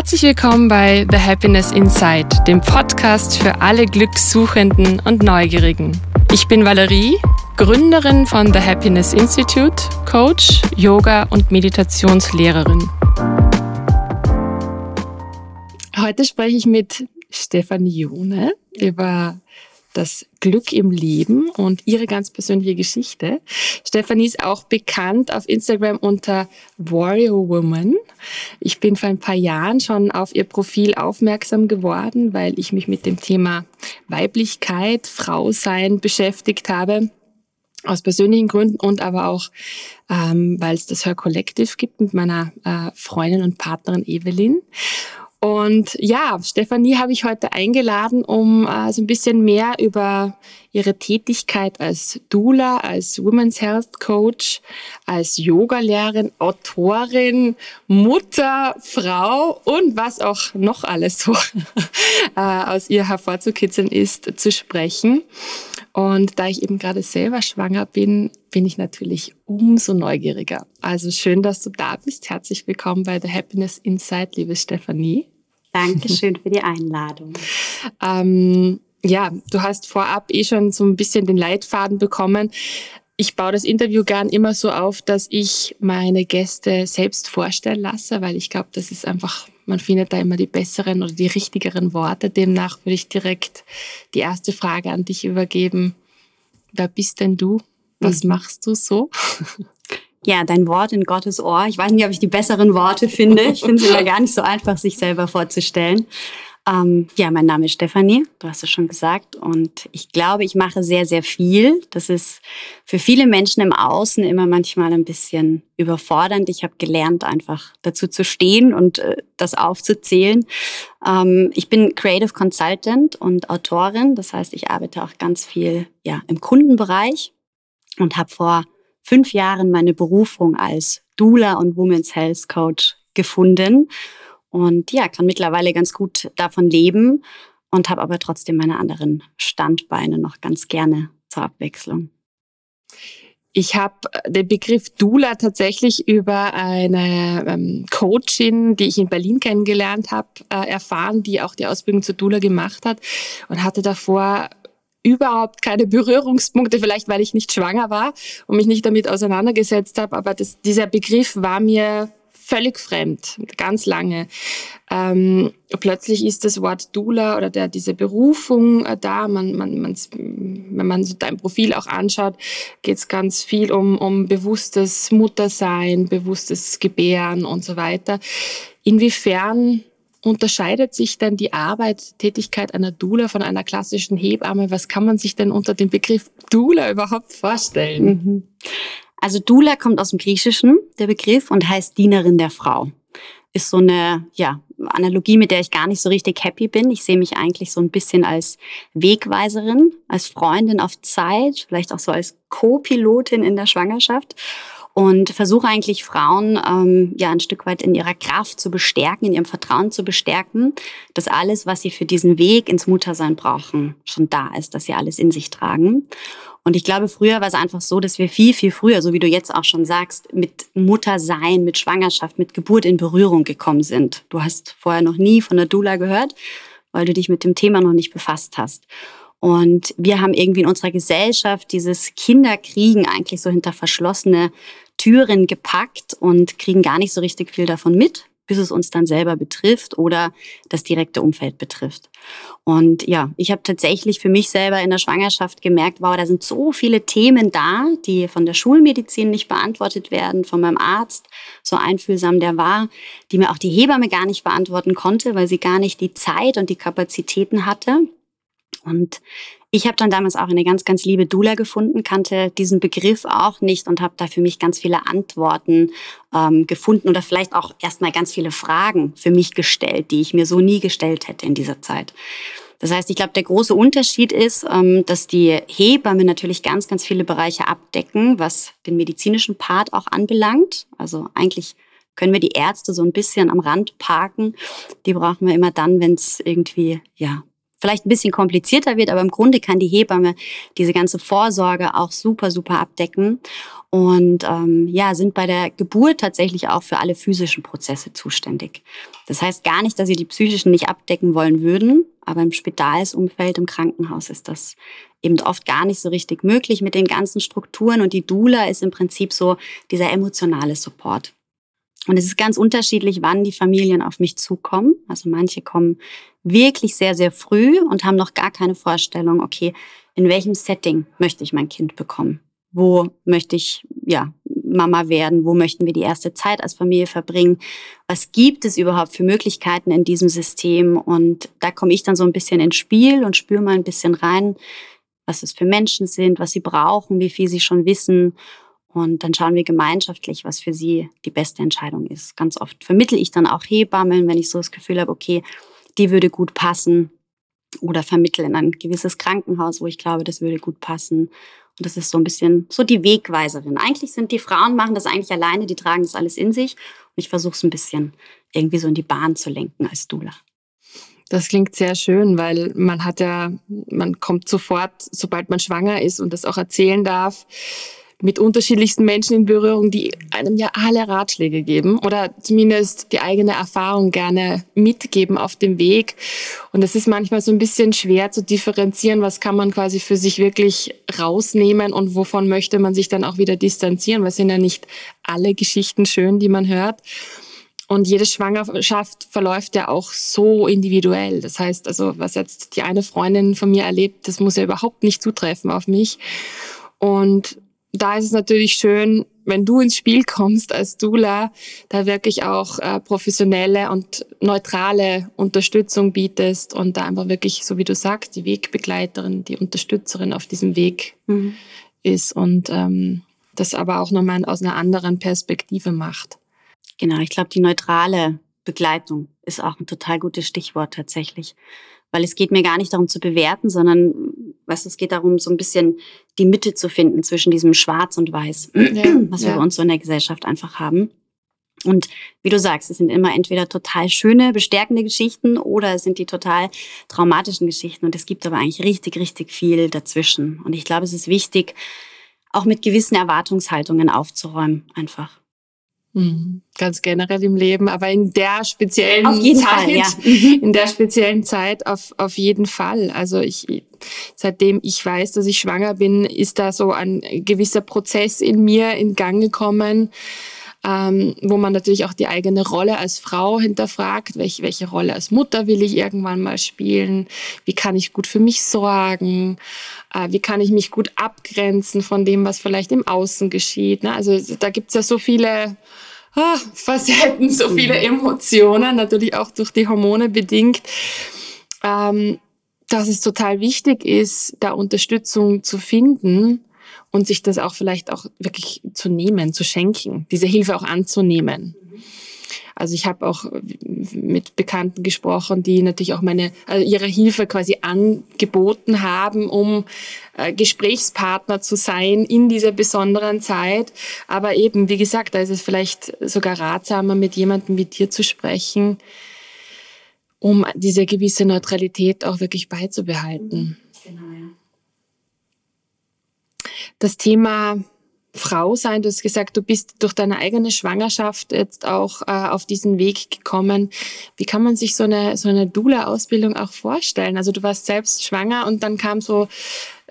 Herzlich willkommen bei The Happiness Inside, dem Podcast für alle Glückssuchenden und Neugierigen. Ich bin Valerie, Gründerin von The Happiness Institute, Coach, Yoga und Meditationslehrerin. Heute spreche ich mit Stefanie Jone über das Glück im Leben und ihre ganz persönliche Geschichte. Stefanie ist auch bekannt auf Instagram unter Warrior Woman. Ich bin vor ein paar Jahren schon auf ihr Profil aufmerksam geworden, weil ich mich mit dem Thema Weiblichkeit, Frausein beschäftigt habe. Aus persönlichen Gründen und aber auch, ähm, weil es das Her Collective gibt mit meiner äh, Freundin und Partnerin Evelyn. Und ja, Stefanie habe ich heute eingeladen, um äh, so ein bisschen mehr über ihre Tätigkeit als Doula, als Women's Health Coach, als Yogalehrerin, Autorin, Mutter, Frau und was auch noch alles so äh, aus ihr hervorzukitzeln ist, zu sprechen. Und da ich eben gerade selber schwanger bin, bin ich natürlich umso neugieriger. Also schön, dass du da bist. Herzlich willkommen bei The Happiness Inside, liebe Stefanie. Dankeschön für die Einladung. ähm, ja, du hast vorab eh schon so ein bisschen den Leitfaden bekommen. Ich baue das Interview gern immer so auf, dass ich meine Gäste selbst vorstellen lasse, weil ich glaube, das ist einfach, man findet da immer die besseren oder die richtigeren Worte. Demnach würde ich direkt die erste Frage an dich übergeben. Wer bist denn du? Was mhm. machst du so? Ja, dein Wort in Gottes Ohr. Ich weiß nicht, ob ich die besseren Worte finde. Ich finde es immer gar nicht so einfach, sich selber vorzustellen. Ähm, ja, mein Name ist Stefanie, du hast es schon gesagt. Und ich glaube, ich mache sehr, sehr viel. Das ist für viele Menschen im Außen immer manchmal ein bisschen überfordernd. Ich habe gelernt, einfach dazu zu stehen und äh, das aufzuzählen. Ähm, ich bin Creative Consultant und Autorin. Das heißt, ich arbeite auch ganz viel ja, im Kundenbereich und habe vor fünf Jahren meine Berufung als Doula und Women's Health Coach gefunden und ja, kann mittlerweile ganz gut davon leben und habe aber trotzdem meine anderen Standbeine noch ganz gerne zur Abwechslung. Ich habe den Begriff Dula tatsächlich über eine ähm, Coachin, die ich in Berlin kennengelernt habe, äh, erfahren, die auch die Ausbildung zur Dula gemacht hat und hatte davor überhaupt keine Berührungspunkte, vielleicht weil ich nicht schwanger war und mich nicht damit auseinandergesetzt habe, aber das, dieser Begriff war mir völlig fremd, ganz lange. Ähm, plötzlich ist das Wort Dula oder der, diese Berufung äh, da. Man, man, man, wenn man so dein Profil auch anschaut, geht es ganz viel um, um bewusstes Muttersein, bewusstes Gebären und so weiter. Inwiefern unterscheidet sich denn die Arbeit, Tätigkeit einer Dula von einer klassischen Hebamme? Was kann man sich denn unter dem Begriff Dula überhaupt vorstellen? Mhm. Also Dula kommt aus dem Griechischen, der Begriff, und heißt Dienerin der Frau. Ist so eine ja, Analogie, mit der ich gar nicht so richtig happy bin. Ich sehe mich eigentlich so ein bisschen als Wegweiserin, als Freundin auf Zeit, vielleicht auch so als Co-Pilotin in der Schwangerschaft und versuche eigentlich Frauen ähm, ja ein Stück weit in ihrer Kraft zu bestärken, in ihrem Vertrauen zu bestärken, dass alles, was sie für diesen Weg ins Muttersein brauchen, schon da ist, dass sie alles in sich tragen. Und ich glaube, früher war es einfach so, dass wir viel, viel früher, so wie du jetzt auch schon sagst, mit Muttersein, mit Schwangerschaft, mit Geburt in Berührung gekommen sind. Du hast vorher noch nie von der Dula gehört, weil du dich mit dem Thema noch nicht befasst hast. Und wir haben irgendwie in unserer Gesellschaft dieses Kinderkriegen eigentlich so hinter verschlossene Türen gepackt und kriegen gar nicht so richtig viel davon mit, bis es uns dann selber betrifft oder das direkte Umfeld betrifft. Und ja, ich habe tatsächlich für mich selber in der Schwangerschaft gemerkt, wow, da sind so viele Themen da, die von der Schulmedizin nicht beantwortet werden, von meinem Arzt, so einfühlsam der war, die mir auch die Hebamme gar nicht beantworten konnte, weil sie gar nicht die Zeit und die Kapazitäten hatte. Und ich habe dann damals auch eine ganz, ganz liebe Dula gefunden, kannte diesen Begriff auch nicht und habe da für mich ganz viele Antworten ähm, gefunden oder vielleicht auch erstmal ganz viele Fragen für mich gestellt, die ich mir so nie gestellt hätte in dieser Zeit. Das heißt, ich glaube, der große Unterschied ist, ähm, dass die Hebammen natürlich ganz, ganz viele Bereiche abdecken, was den medizinischen Part auch anbelangt. Also eigentlich können wir die Ärzte so ein bisschen am Rand parken. Die brauchen wir immer dann, wenn es irgendwie ja vielleicht ein bisschen komplizierter wird, aber im Grunde kann die Hebamme diese ganze Vorsorge auch super, super abdecken. und ähm, ja, sind bei der Geburt tatsächlich auch für alle physischen Prozesse zuständig. Das heißt gar nicht, dass sie die psychischen nicht abdecken wollen würden, aber im Spitalsumfeld, im Krankenhaus ist das eben oft gar nicht so richtig möglich mit den ganzen Strukturen und die Dula ist im Prinzip so dieser emotionale Support. Und es ist ganz unterschiedlich, wann die Familien auf mich zukommen. Also manche kommen wirklich sehr, sehr früh und haben noch gar keine Vorstellung, okay, in welchem Setting möchte ich mein Kind bekommen? Wo möchte ich, ja, Mama werden? Wo möchten wir die erste Zeit als Familie verbringen? Was gibt es überhaupt für Möglichkeiten in diesem System? Und da komme ich dann so ein bisschen ins Spiel und spüre mal ein bisschen rein, was es für Menschen sind, was sie brauchen, wie viel sie schon wissen. Und dann schauen wir gemeinschaftlich, was für sie die beste Entscheidung ist. Ganz oft vermittel ich dann auch Hebammen, wenn ich so das Gefühl habe, okay, die würde gut passen. Oder vermittel in ein gewisses Krankenhaus, wo ich glaube, das würde gut passen. Und das ist so ein bisschen so die Wegweiserin. Eigentlich sind die Frauen, machen das eigentlich alleine, die tragen das alles in sich. Und ich versuche es ein bisschen irgendwie so in die Bahn zu lenken als Dula. Das klingt sehr schön, weil man hat ja, man kommt sofort, sobald man schwanger ist und das auch erzählen darf, mit unterschiedlichsten Menschen in Berührung, die einem ja alle Ratschläge geben oder zumindest die eigene Erfahrung gerne mitgeben auf dem Weg. Und es ist manchmal so ein bisschen schwer zu differenzieren, was kann man quasi für sich wirklich rausnehmen und wovon möchte man sich dann auch wieder distanzieren, weil sind ja nicht alle Geschichten schön, die man hört. Und jede Schwangerschaft verläuft ja auch so individuell. Das heißt, also was jetzt die eine Freundin von mir erlebt, das muss ja überhaupt nicht zutreffen auf mich. Und da ist es natürlich schön, wenn du ins Spiel kommst als Dula, da wirklich auch äh, professionelle und neutrale Unterstützung bietest und da einfach wirklich, so wie du sagst, die Wegbegleiterin, die Unterstützerin auf diesem Weg mhm. ist und ähm, das aber auch nochmal aus einer anderen Perspektive macht. Genau, ich glaube, die neutrale Begleitung ist auch ein total gutes Stichwort tatsächlich. Weil es geht mir gar nicht darum zu bewerten, sondern weißt, es geht darum, so ein bisschen die Mitte zu finden zwischen diesem Schwarz und Weiß, ja, was wir ja. bei uns so in der Gesellschaft einfach haben. Und wie du sagst, es sind immer entweder total schöne, bestärkende Geschichten oder es sind die total traumatischen Geschichten. Und es gibt aber eigentlich richtig, richtig viel dazwischen. Und ich glaube, es ist wichtig, auch mit gewissen Erwartungshaltungen aufzuräumen, einfach. Mhm. Ganz generell im Leben, aber in der speziellen Zeit, Fall, ja. Mhm. in der speziellen Zeit auf, auf jeden Fall. Also ich, seitdem ich weiß, dass ich schwanger bin, ist da so ein gewisser Prozess in mir in Gang gekommen, ähm, wo man natürlich auch die eigene Rolle als Frau hinterfragt, welche, welche Rolle als Mutter will ich irgendwann mal spielen, wie kann ich gut für mich sorgen, äh, wie kann ich mich gut abgrenzen von dem, was vielleicht im Außen geschieht. Ne? Also da gibt's ja so viele ah, Facetten, so viele mhm. Emotionen, natürlich auch durch die Hormone bedingt. Ähm, dass es total wichtig ist, da Unterstützung zu finden und sich das auch vielleicht auch wirklich zu nehmen, zu schenken, diese Hilfe auch anzunehmen. Also ich habe auch mit Bekannten gesprochen, die natürlich auch meine also ihre Hilfe quasi angeboten haben, um äh, Gesprächspartner zu sein in dieser besonderen Zeit. Aber eben, wie gesagt, da ist es vielleicht sogar ratsamer, mit jemandem wie dir zu sprechen, um diese gewisse Neutralität auch wirklich beizubehalten. Genau, ja das Thema Frau sein. Du hast gesagt, du bist durch deine eigene Schwangerschaft jetzt auch äh, auf diesen Weg gekommen. Wie kann man sich so eine, so eine Dula-Ausbildung auch vorstellen? Also du warst selbst schwanger und dann kam so,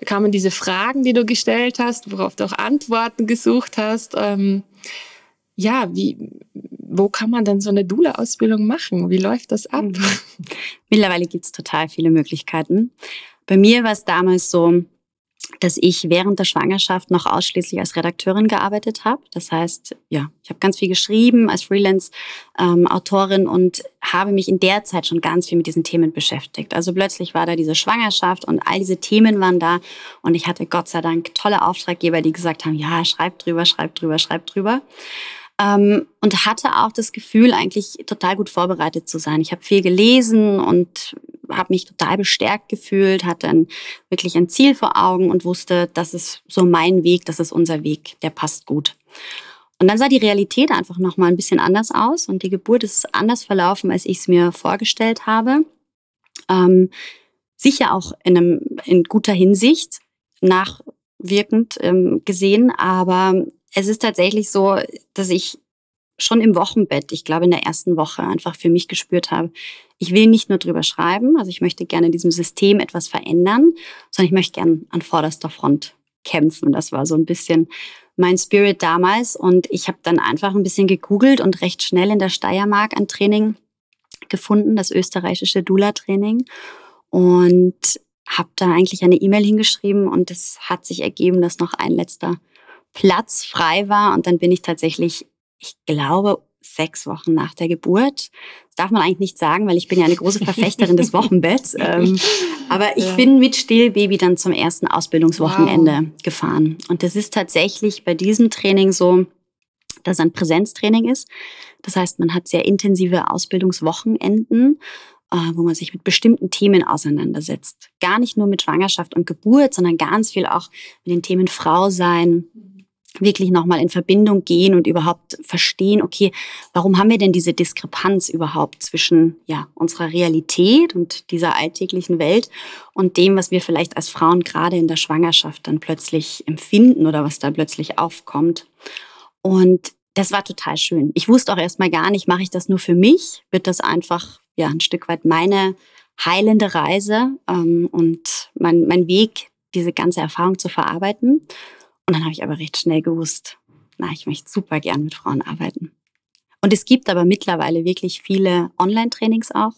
kamen diese Fragen, die du gestellt hast, worauf du auch Antworten gesucht hast. Ähm, ja, wie, wo kann man denn so eine Dula-Ausbildung machen? Wie läuft das ab? Mhm. Mittlerweile gibt's total viele Möglichkeiten. Bei mir war es damals so, dass ich während der Schwangerschaft noch ausschließlich als Redakteurin gearbeitet habe. Das heißt, ja, ich habe ganz viel geschrieben als Freelance-Autorin ähm, und habe mich in der Zeit schon ganz viel mit diesen Themen beschäftigt. Also plötzlich war da diese Schwangerschaft und all diese Themen waren da und ich hatte Gott sei Dank tolle Auftraggeber, die gesagt haben, ja, schreib drüber, schreib drüber, schreib drüber. Ähm, und hatte auch das Gefühl, eigentlich total gut vorbereitet zu sein. Ich habe viel gelesen und habe mich total bestärkt gefühlt, hatte ein, wirklich ein Ziel vor Augen und wusste, das ist so mein Weg, das ist unser Weg, der passt gut. Und dann sah die Realität einfach noch mal ein bisschen anders aus und die Geburt ist anders verlaufen, als ich es mir vorgestellt habe. Ähm, sicher auch in, einem, in guter Hinsicht nachwirkend ähm, gesehen, aber es ist tatsächlich so, dass ich schon im Wochenbett, ich glaube in der ersten Woche einfach für mich gespürt habe, ich will nicht nur drüber schreiben, also ich möchte gerne in diesem System etwas verändern, sondern ich möchte gerne an vorderster Front kämpfen. Das war so ein bisschen mein Spirit damals und ich habe dann einfach ein bisschen gegoogelt und recht schnell in der Steiermark ein Training gefunden, das österreichische Dula-Training und habe da eigentlich eine E-Mail hingeschrieben und es hat sich ergeben, dass noch ein letzter Platz frei war und dann bin ich tatsächlich ich glaube, sechs Wochen nach der Geburt. Das darf man eigentlich nicht sagen, weil ich bin ja eine große Verfechterin des Wochenbetts. Ähm, aber ich ja. bin mit Stillbaby dann zum ersten Ausbildungswochenende wow. gefahren. Und das ist tatsächlich bei diesem Training so, dass es ein Präsenztraining ist. Das heißt, man hat sehr intensive Ausbildungswochenenden, äh, wo man sich mit bestimmten Themen auseinandersetzt. Gar nicht nur mit Schwangerschaft und Geburt, sondern ganz viel auch mit den Themen Frau sein, wirklich nochmal in Verbindung gehen und überhaupt verstehen, okay, warum haben wir denn diese Diskrepanz überhaupt zwischen ja, unserer Realität und dieser alltäglichen Welt und dem, was wir vielleicht als Frauen gerade in der Schwangerschaft dann plötzlich empfinden oder was da plötzlich aufkommt. Und das war total schön. Ich wusste auch erstmal gar nicht, mache ich das nur für mich? Wird das einfach ja ein Stück weit meine heilende Reise ähm, und mein, mein Weg, diese ganze Erfahrung zu verarbeiten? Und dann habe ich aber recht schnell gewusst, na, ich möchte super gern mit Frauen arbeiten. Und es gibt aber mittlerweile wirklich viele Online-Trainings auch.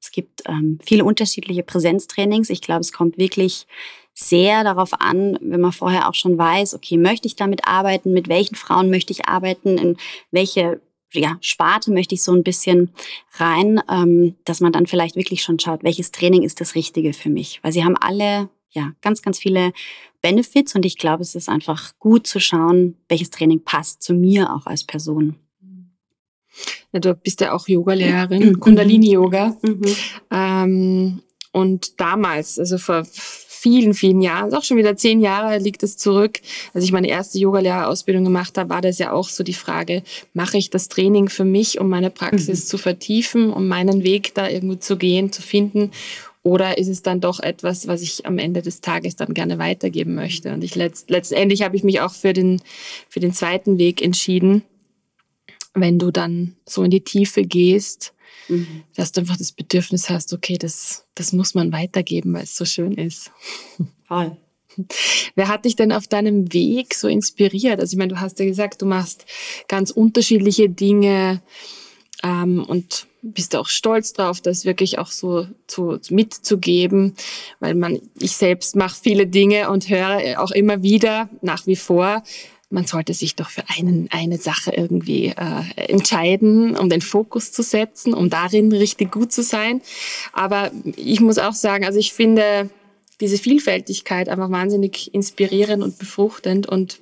Es gibt ähm, viele unterschiedliche Präsenztrainings. Ich glaube, es kommt wirklich sehr darauf an, wenn man vorher auch schon weiß, okay, möchte ich damit arbeiten, mit welchen Frauen möchte ich arbeiten, in welche ja, Sparte möchte ich so ein bisschen rein, ähm, dass man dann vielleicht wirklich schon schaut, welches Training ist das Richtige für mich. Weil sie haben alle ja, ganz, ganz viele Benefits und ich glaube, es ist einfach gut zu schauen, welches Training passt zu mir auch als Person. Ja, du bist ja auch Yogalehrerin, mhm. Kundalini-Yoga. Mhm. Ähm, und damals, also vor vielen, vielen Jahren, auch schon wieder zehn Jahre liegt es zurück, als ich meine erste Yogalehrerausbildung gemacht habe, war das ja auch so die Frage, mache ich das Training für mich, um meine Praxis mhm. zu vertiefen, um meinen Weg da irgendwo zu gehen, zu finden? Oder ist es dann doch etwas, was ich am Ende des Tages dann gerne weitergeben möchte? Und ich letzt, letztendlich habe ich mich auch für den, für den zweiten Weg entschieden. Wenn du dann so in die Tiefe gehst, mhm. dass du einfach das Bedürfnis hast, okay, das, das muss man weitergeben, weil es so schön ist. Voll. Wer hat dich denn auf deinem Weg so inspiriert? Also ich meine, du hast ja gesagt, du machst ganz unterschiedliche Dinge ähm, und bist auch stolz drauf, das wirklich auch so zu, mitzugeben, weil man, ich selbst mache viele Dinge und höre auch immer wieder nach wie vor, man sollte sich doch für einen, eine Sache irgendwie äh, entscheiden, um den Fokus zu setzen, um darin richtig gut zu sein. Aber ich muss auch sagen, also ich finde diese Vielfältigkeit einfach wahnsinnig inspirierend und befruchtend und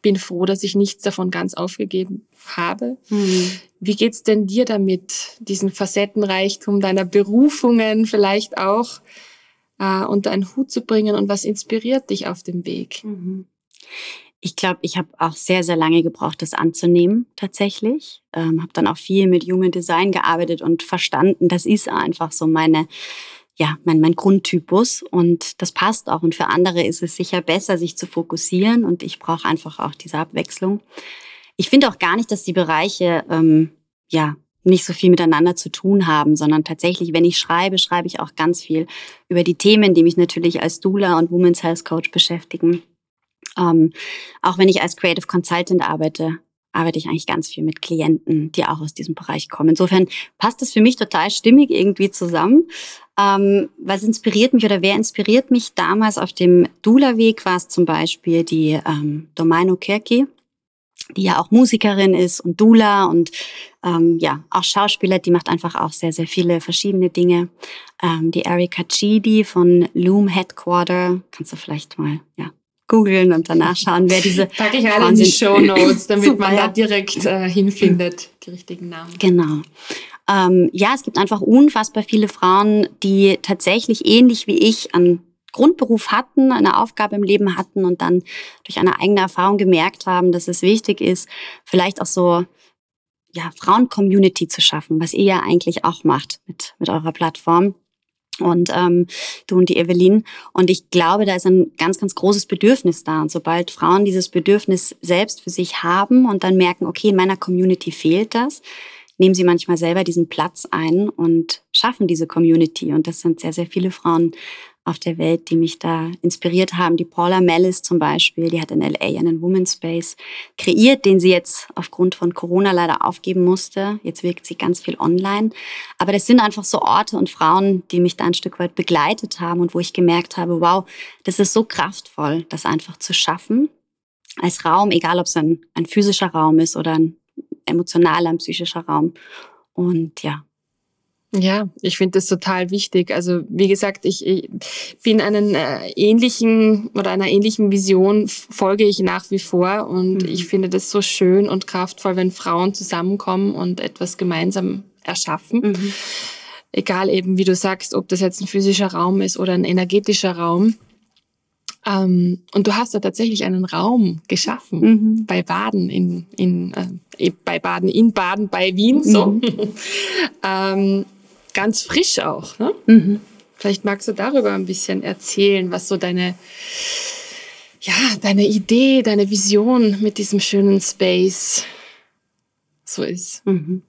bin froh, dass ich nichts davon ganz aufgegeben habe. Mhm. Wie geht's denn dir damit, diesen Facettenreichtum deiner Berufungen vielleicht auch äh, unter einen Hut zu bringen und was inspiriert dich auf dem Weg? Mhm. Ich glaube, ich habe auch sehr, sehr lange gebraucht, das anzunehmen tatsächlich. Ähm, habe dann auch viel mit Human Design gearbeitet und verstanden, das ist einfach so meine ja, mein, mein Grundtypus und das passt auch. Und für andere ist es sicher besser, sich zu fokussieren und ich brauche einfach auch diese Abwechslung. Ich finde auch gar nicht, dass die Bereiche ähm, ja nicht so viel miteinander zu tun haben, sondern tatsächlich, wenn ich schreibe, schreibe ich auch ganz viel über die Themen, die mich natürlich als Doula und Women's Health Coach beschäftigen. Ähm, auch wenn ich als Creative Consultant arbeite, arbeite ich eigentlich ganz viel mit Klienten, die auch aus diesem Bereich kommen. Insofern passt das für mich total stimmig irgendwie zusammen. Ähm, was inspiriert mich oder wer inspiriert mich damals auf dem Dula-Weg war es zum Beispiel die ähm, Domaino Kirki, die ja auch Musikerin ist und Dula und ähm, ja, auch Schauspieler, die macht einfach auch sehr, sehr viele verschiedene Dinge. Ähm, die Erika Chidi von Loom Headquarter, kannst du vielleicht mal ja, googeln und danach schauen, wer diese Packe ich alle in die Show Notes, damit Super, man da direkt äh, hinfindet, die richtigen Namen. Genau. Ähm, ja, es gibt einfach unfassbar viele Frauen, die tatsächlich ähnlich wie ich einen Grundberuf hatten, eine Aufgabe im Leben hatten und dann durch eine eigene Erfahrung gemerkt haben, dass es wichtig ist, vielleicht auch so ja, Frauen-Community zu schaffen, was ihr ja eigentlich auch macht mit, mit eurer Plattform und ähm, du und die Evelyn. Und ich glaube, da ist ein ganz, ganz großes Bedürfnis da. Und sobald Frauen dieses Bedürfnis selbst für sich haben und dann merken, okay, in meiner Community fehlt das, nehmen sie manchmal selber diesen Platz ein und schaffen diese Community. Und das sind sehr, sehr viele Frauen auf der Welt, die mich da inspiriert haben. Die Paula Mellis zum Beispiel, die hat in LA einen Women's Space kreiert, den sie jetzt aufgrund von Corona leider aufgeben musste. Jetzt wirkt sie ganz viel online. Aber das sind einfach so Orte und Frauen, die mich da ein Stück weit begleitet haben und wo ich gemerkt habe, wow, das ist so kraftvoll, das einfach zu schaffen. Als Raum, egal ob es ein, ein physischer Raum ist oder ein emotionaler, ein psychischer Raum. Und ja, ja, ich finde das total wichtig. Also wie gesagt, ich, ich bin einen äh, ähnlichen oder einer ähnlichen Vision folge ich nach wie vor und mhm. ich finde das so schön und kraftvoll, wenn Frauen zusammenkommen und etwas gemeinsam erschaffen. Mhm. Egal eben, wie du sagst, ob das jetzt ein physischer Raum ist oder ein energetischer Raum. Ähm, und du hast da tatsächlich einen Raum geschaffen mhm. bei Baden in, in äh, bei Baden in Baden bei Wien so. Mhm. ähm, ganz frisch auch. Ne? Mhm. Vielleicht magst du darüber ein bisschen erzählen, was so deine, ja, deine Idee, deine Vision mit diesem schönen Space so ist. Mhm.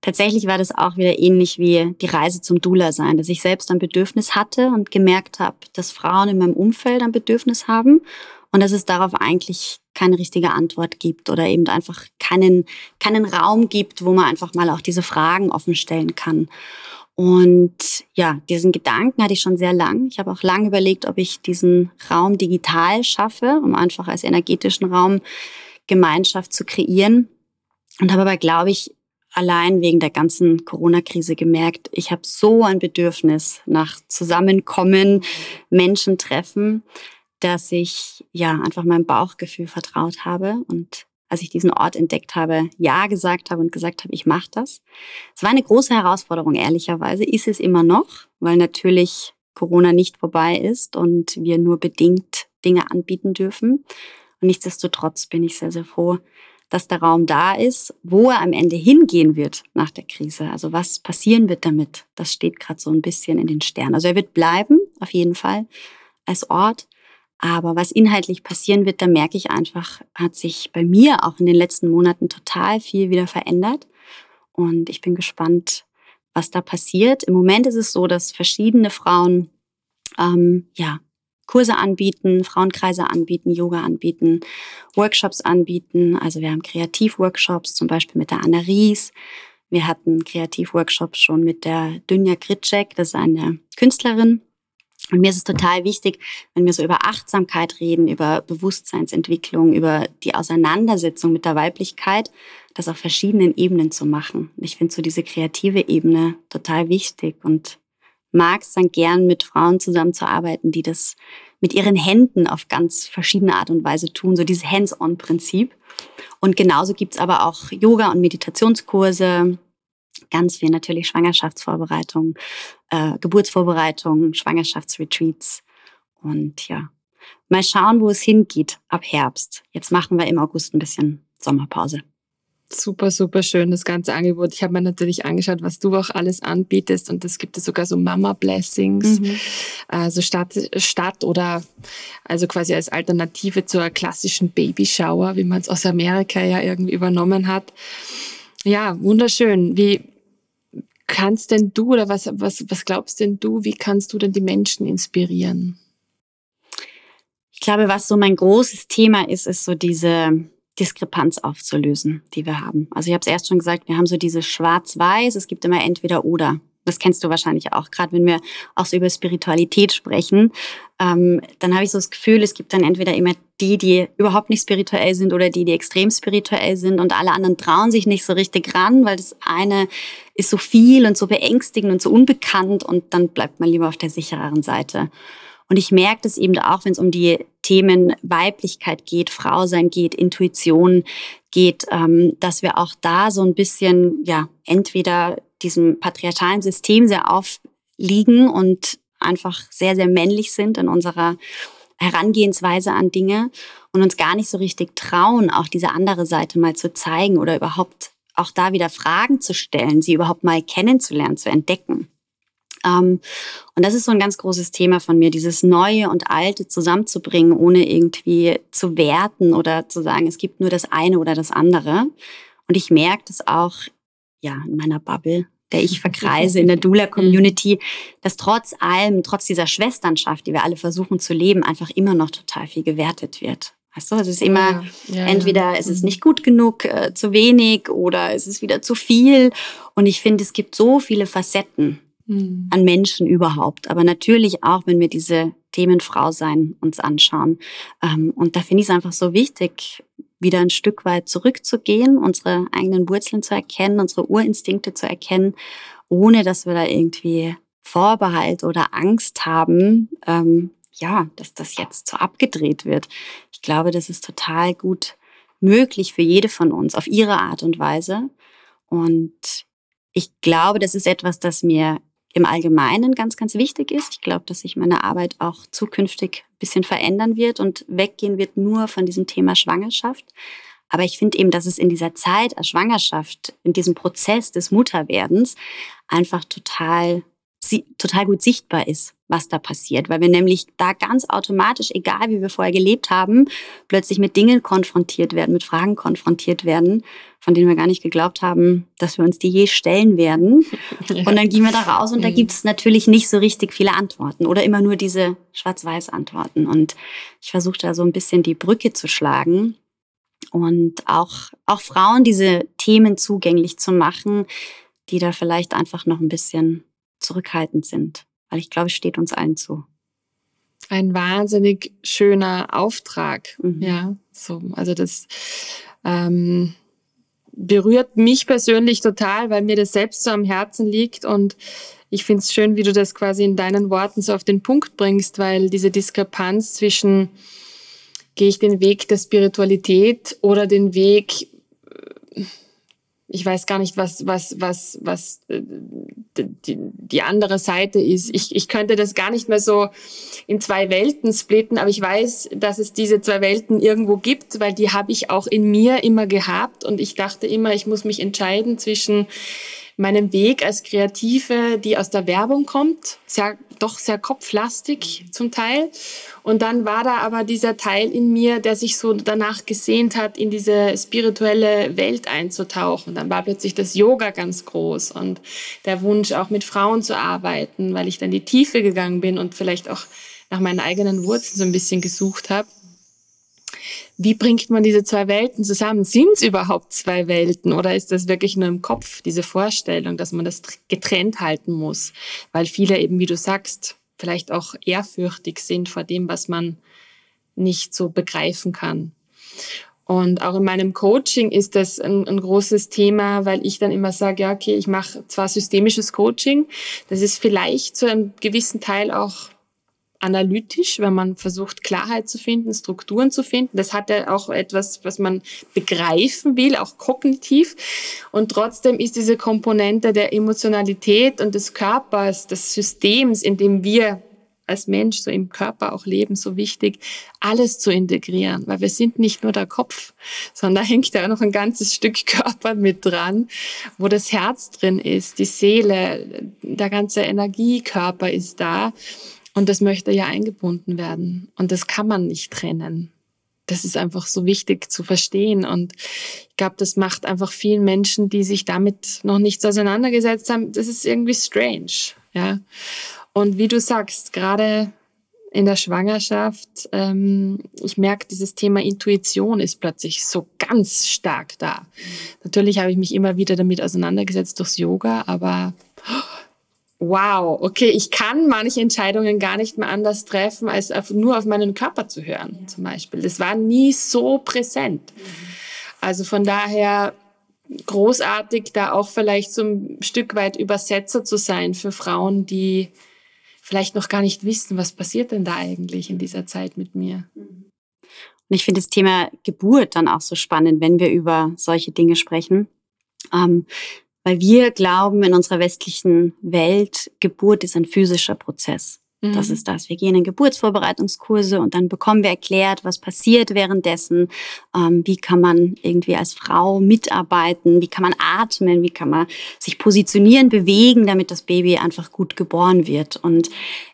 Tatsächlich war das auch wieder ähnlich wie die Reise zum Dula sein, dass ich selbst ein Bedürfnis hatte und gemerkt habe, dass Frauen in meinem Umfeld ein Bedürfnis haben und dass es darauf eigentlich keine richtige Antwort gibt oder eben einfach keinen, keinen Raum gibt, wo man einfach mal auch diese Fragen offen stellen kann. Und ja, diesen Gedanken hatte ich schon sehr lang. Ich habe auch lange überlegt, ob ich diesen Raum digital schaffe, um einfach als energetischen Raum Gemeinschaft zu kreieren. Und habe aber, glaube ich, allein wegen der ganzen Corona-Krise gemerkt, ich habe so ein Bedürfnis nach Zusammenkommen, Menschen treffen, dass ich ja einfach meinem Bauchgefühl vertraut habe und als ich diesen Ort entdeckt habe, ja gesagt habe und gesagt habe, ich mache das. Es war eine große Herausforderung, ehrlicherweise, ist es immer noch, weil natürlich Corona nicht vorbei ist und wir nur bedingt Dinge anbieten dürfen. Und nichtsdestotrotz bin ich sehr, sehr froh, dass der Raum da ist, wo er am Ende hingehen wird nach der Krise. Also was passieren wird damit, das steht gerade so ein bisschen in den Sternen. Also er wird bleiben, auf jeden Fall, als Ort. Aber was inhaltlich passieren wird, da merke ich einfach, hat sich bei mir auch in den letzten Monaten total viel wieder verändert. Und ich bin gespannt, was da passiert. Im Moment ist es so, dass verschiedene Frauen ähm, ja, Kurse anbieten, Frauenkreise anbieten, Yoga anbieten, Workshops anbieten. Also wir haben Kreativworkshops, zum Beispiel mit der Anna Ries. Wir hatten Kreativworkshops schon mit der Dünja Kritschek, das ist eine Künstlerin, und mir ist es total wichtig, wenn wir so über Achtsamkeit reden, über Bewusstseinsentwicklung, über die Auseinandersetzung mit der Weiblichkeit, das auf verschiedenen Ebenen zu machen. Ich finde so diese kreative Ebene total wichtig und mag es dann gern mit Frauen zusammenzuarbeiten, die das mit ihren Händen auf ganz verschiedene Art und Weise tun, so dieses Hands-on-Prinzip. Und genauso gibt's aber auch Yoga- und Meditationskurse, ganz viel natürlich Schwangerschaftsvorbereitung, äh, Geburtsvorbereitung, Schwangerschaftsretreats und ja, mal schauen, wo es hingeht ab Herbst. Jetzt machen wir im August ein bisschen Sommerpause. Super, super schön, das ganze Angebot. Ich habe mir natürlich angeschaut, was du auch alles anbietest und es gibt es sogar so Mama Blessings, mhm. also Stadt, Stadt oder also quasi als Alternative zur klassischen Babyshower, wie man es aus Amerika ja irgendwie übernommen hat. Ja, wunderschön. Wie kannst denn du oder was, was, was glaubst denn du, wie kannst du denn die Menschen inspirieren? Ich glaube, was so mein großes Thema ist, ist so diese Diskrepanz aufzulösen, die wir haben. Also ich habe es erst schon gesagt, wir haben so diese Schwarz-Weiß, es gibt immer entweder oder. Das kennst du wahrscheinlich auch, gerade wenn wir auch so über Spiritualität sprechen. Ähm, dann habe ich so das Gefühl, es gibt dann entweder immer die, die überhaupt nicht spirituell sind oder die, die extrem spirituell sind und alle anderen trauen sich nicht so richtig ran, weil das eine ist so viel und so beängstigend und so unbekannt und dann bleibt man lieber auf der sichereren Seite. Und ich merke das eben auch, wenn es um die Themen Weiblichkeit geht, Frau sein geht, Intuition geht, ähm, dass wir auch da so ein bisschen, ja, entweder diesem patriarchalen System sehr aufliegen und einfach sehr, sehr männlich sind in unserer Herangehensweise an Dinge und uns gar nicht so richtig trauen, auch diese andere Seite mal zu zeigen oder überhaupt auch da wieder Fragen zu stellen, sie überhaupt mal kennenzulernen, zu entdecken. Ähm, und das ist so ein ganz großes Thema von mir, dieses Neue und Alte zusammenzubringen, ohne irgendwie zu werten oder zu sagen, es gibt nur das eine oder das andere. Und ich merke das auch, ja, in meiner Bubble, der ich verkreise in der Doula-Community, dass trotz allem, trotz dieser Schwesternschaft, die wir alle versuchen zu leben, einfach immer noch total viel gewertet wird. Weißt du, es ist immer, ja, ja, entweder ja. es ist mhm. nicht gut genug, äh, zu wenig oder es ist wieder zu viel. Und ich finde, es gibt so viele Facetten mhm. an Menschen überhaupt. Aber natürlich auch, wenn wir diese Themen Frau sein uns anschauen. Ähm, und da finde ich es einfach so wichtig, wieder ein Stück weit zurückzugehen, unsere eigenen Wurzeln zu erkennen, unsere Urinstinkte zu erkennen, ohne dass wir da irgendwie Vorbehalt oder Angst haben, ähm, ja, dass das jetzt so abgedreht wird. Ich glaube, das ist total gut möglich für jede von uns auf ihre Art und Weise. Und ich glaube, das ist etwas, das mir im Allgemeinen ganz, ganz wichtig ist. Ich glaube, dass sich meine Arbeit auch zukünftig ein bisschen verändern wird und weggehen wird nur von diesem Thema Schwangerschaft. Aber ich finde eben, dass es in dieser Zeit als Schwangerschaft, in diesem Prozess des Mutterwerdens einfach total total gut sichtbar ist, was da passiert, weil wir nämlich da ganz automatisch, egal wie wir vorher gelebt haben, plötzlich mit Dingen konfrontiert werden, mit Fragen konfrontiert werden, von denen wir gar nicht geglaubt haben, dass wir uns die je stellen werden. Und dann gehen wir da raus und mhm. da gibt es natürlich nicht so richtig viele Antworten oder immer nur diese Schwarz-Weiß-Antworten. Und ich versuche da so ein bisschen die Brücke zu schlagen und auch, auch Frauen diese Themen zugänglich zu machen, die da vielleicht einfach noch ein bisschen zurückhaltend sind, weil ich glaube, es steht uns allen zu. Ein wahnsinnig schöner Auftrag, mhm. ja. So, also das ähm, berührt mich persönlich total, weil mir das selbst so am Herzen liegt und ich finde es schön, wie du das quasi in deinen Worten so auf den Punkt bringst, weil diese Diskrepanz zwischen gehe ich den Weg der Spiritualität oder den Weg ich weiß gar nicht, was, was, was, was äh, die, die andere Seite ist. Ich, ich könnte das gar nicht mehr so in zwei Welten splitten, aber ich weiß, dass es diese zwei Welten irgendwo gibt, weil die habe ich auch in mir immer gehabt und ich dachte immer, ich muss mich entscheiden zwischen meinem Weg als Kreative, die aus der Werbung kommt, sehr, doch sehr kopflastig zum Teil. Und dann war da aber dieser Teil in mir, der sich so danach gesehnt hat, in diese spirituelle Welt einzutauchen. Dann war plötzlich das Yoga ganz groß und der Wunsch, auch mit Frauen zu arbeiten, weil ich dann die Tiefe gegangen bin und vielleicht auch nach meinen eigenen Wurzeln so ein bisschen gesucht habe wie bringt man diese zwei Welten zusammen? Sind es überhaupt zwei Welten oder ist das wirklich nur im Kopf, diese Vorstellung, dass man das getrennt halten muss? Weil viele eben, wie du sagst, vielleicht auch ehrfürchtig sind vor dem, was man nicht so begreifen kann. Und auch in meinem Coaching ist das ein, ein großes Thema, weil ich dann immer sage, ja, okay, ich mache zwar systemisches Coaching, das ist vielleicht zu einem gewissen Teil auch analytisch, wenn man versucht, Klarheit zu finden, Strukturen zu finden. Das hat ja auch etwas, was man begreifen will, auch kognitiv. Und trotzdem ist diese Komponente der Emotionalität und des Körpers, des Systems, in dem wir als Mensch so im Körper auch leben, so wichtig, alles zu integrieren, weil wir sind nicht nur der Kopf, sondern da hängt ja auch noch ein ganzes Stück Körper mit dran, wo das Herz drin ist, die Seele, der ganze Energiekörper ist da. Und das möchte ja eingebunden werden. Und das kann man nicht trennen. Das ist einfach so wichtig zu verstehen. Und ich glaube, das macht einfach vielen Menschen, die sich damit noch nichts auseinandergesetzt haben, das ist irgendwie strange. Ja. Und wie du sagst, gerade in der Schwangerschaft, ähm, ich merke, dieses Thema Intuition ist plötzlich so ganz stark da. Natürlich habe ich mich immer wieder damit auseinandergesetzt durchs Yoga, aber wow, okay, ich kann manche Entscheidungen gar nicht mehr anders treffen, als auf, nur auf meinen Körper zu hören, ja. zum Beispiel. Das war nie so präsent. Mhm. Also von daher großartig, da auch vielleicht so ein Stück weit Übersetzer zu sein für Frauen, die vielleicht noch gar nicht wissen, was passiert denn da eigentlich in dieser Zeit mit mir. Mhm. Und ich finde das Thema Geburt dann auch so spannend, wenn wir über solche Dinge sprechen. Ähm, weil wir glauben in unserer westlichen Welt, Geburt ist ein physischer Prozess. Mhm. Das ist das. Wir gehen in Geburtsvorbereitungskurse und dann bekommen wir erklärt, was passiert währenddessen, ähm, wie kann man irgendwie als Frau mitarbeiten, wie kann man atmen, wie kann man sich positionieren, bewegen, damit das Baby einfach gut geboren wird. Und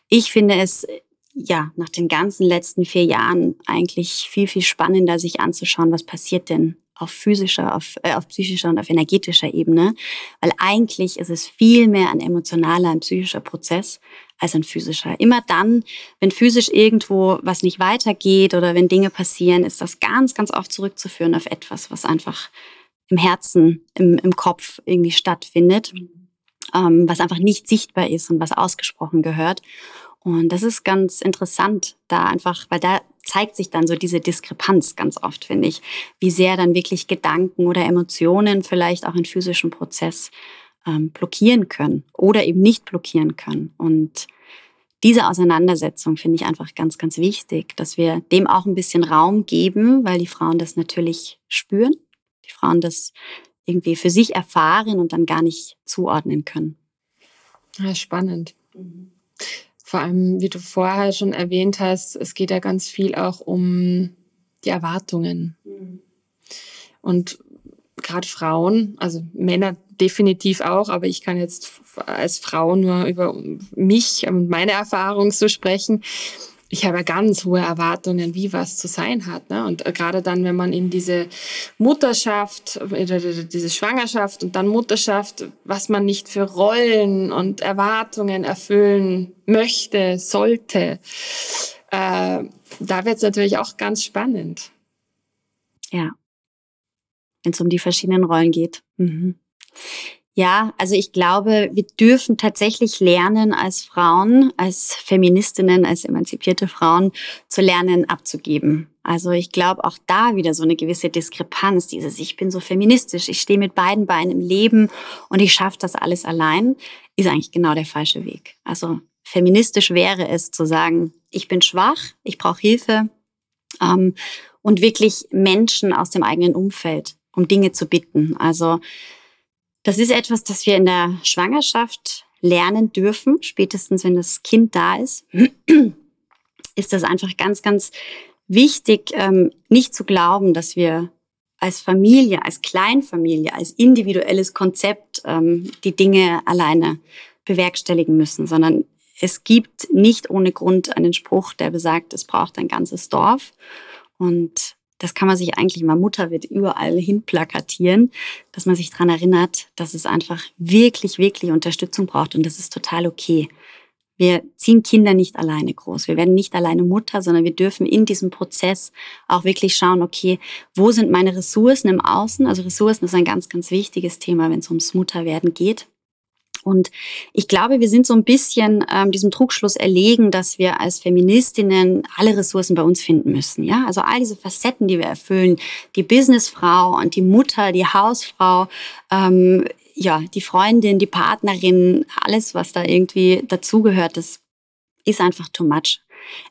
ich finde es ja, nach den ganzen letzten vier Jahren eigentlich viel, viel spannender, sich anzuschauen, was passiert denn auf physischer, auf, äh, auf psychischer und auf energetischer Ebene. Weil eigentlich ist es viel mehr ein emotionaler, ein psychischer Prozess als ein physischer. Immer dann, wenn physisch irgendwo was nicht weitergeht oder wenn Dinge passieren, ist das ganz, ganz oft zurückzuführen auf etwas, was einfach im Herzen, im, im Kopf irgendwie stattfindet, ähm, was einfach nicht sichtbar ist und was ausgesprochen gehört. Und das ist ganz interessant, da einfach, weil da zeigt sich dann so diese Diskrepanz ganz oft, finde ich, wie sehr dann wirklich Gedanken oder Emotionen vielleicht auch einen physischen Prozess ähm, blockieren können oder eben nicht blockieren können. Und diese Auseinandersetzung finde ich einfach ganz, ganz wichtig, dass wir dem auch ein bisschen Raum geben, weil die Frauen das natürlich spüren, die Frauen das irgendwie für sich erfahren und dann gar nicht zuordnen können. Ja, spannend. Mhm. Vor allem, wie du vorher schon erwähnt hast, es geht ja ganz viel auch um die Erwartungen. Mhm. Und gerade Frauen, also Männer definitiv auch, aber ich kann jetzt als Frau nur über mich und meine Erfahrung so sprechen ich habe ganz hohe Erwartungen, wie was zu sein hat. Ne? Und gerade dann, wenn man in diese Mutterschaft, diese Schwangerschaft und dann Mutterschaft, was man nicht für Rollen und Erwartungen erfüllen möchte, sollte, äh, da wird es natürlich auch ganz spannend. Ja, wenn es um die verschiedenen Rollen geht. Mhm. Ja, also ich glaube, wir dürfen tatsächlich lernen, als Frauen, als Feministinnen, als emanzipierte Frauen zu lernen, abzugeben. Also ich glaube auch da wieder so eine gewisse Diskrepanz, dieses ich bin so feministisch, ich stehe mit beiden Beinen im Leben und ich schaffe das alles allein, ist eigentlich genau der falsche Weg. Also feministisch wäre es zu sagen, ich bin schwach, ich brauche Hilfe ähm, und wirklich Menschen aus dem eigenen Umfeld um Dinge zu bitten. Also das ist etwas, das wir in der Schwangerschaft lernen dürfen, spätestens wenn das Kind da ist, ist das einfach ganz, ganz wichtig, ähm, nicht zu glauben, dass wir als Familie, als Kleinfamilie, als individuelles Konzept ähm, die Dinge alleine bewerkstelligen müssen, sondern es gibt nicht ohne Grund einen Spruch, der besagt, es braucht ein ganzes Dorf. Und das kann man sich eigentlich mal Mutter wird überall hin plakatieren, dass man sich dran erinnert, dass es einfach wirklich, wirklich Unterstützung braucht und das ist total okay. Wir ziehen Kinder nicht alleine groß. Wir werden nicht alleine Mutter, sondern wir dürfen in diesem Prozess auch wirklich schauen, okay, wo sind meine Ressourcen im Außen? Also Ressourcen ist ein ganz, ganz wichtiges Thema, wenn es ums Mutterwerden geht. Und ich glaube, wir sind so ein bisschen ähm, diesem Trugschluss erlegen, dass wir als Feministinnen alle Ressourcen bei uns finden müssen. Ja, also all diese Facetten, die wir erfüllen, die Businessfrau und die Mutter, die Hausfrau, ähm, ja, die Freundin, die Partnerin, alles, was da irgendwie dazugehört, das ist einfach too much.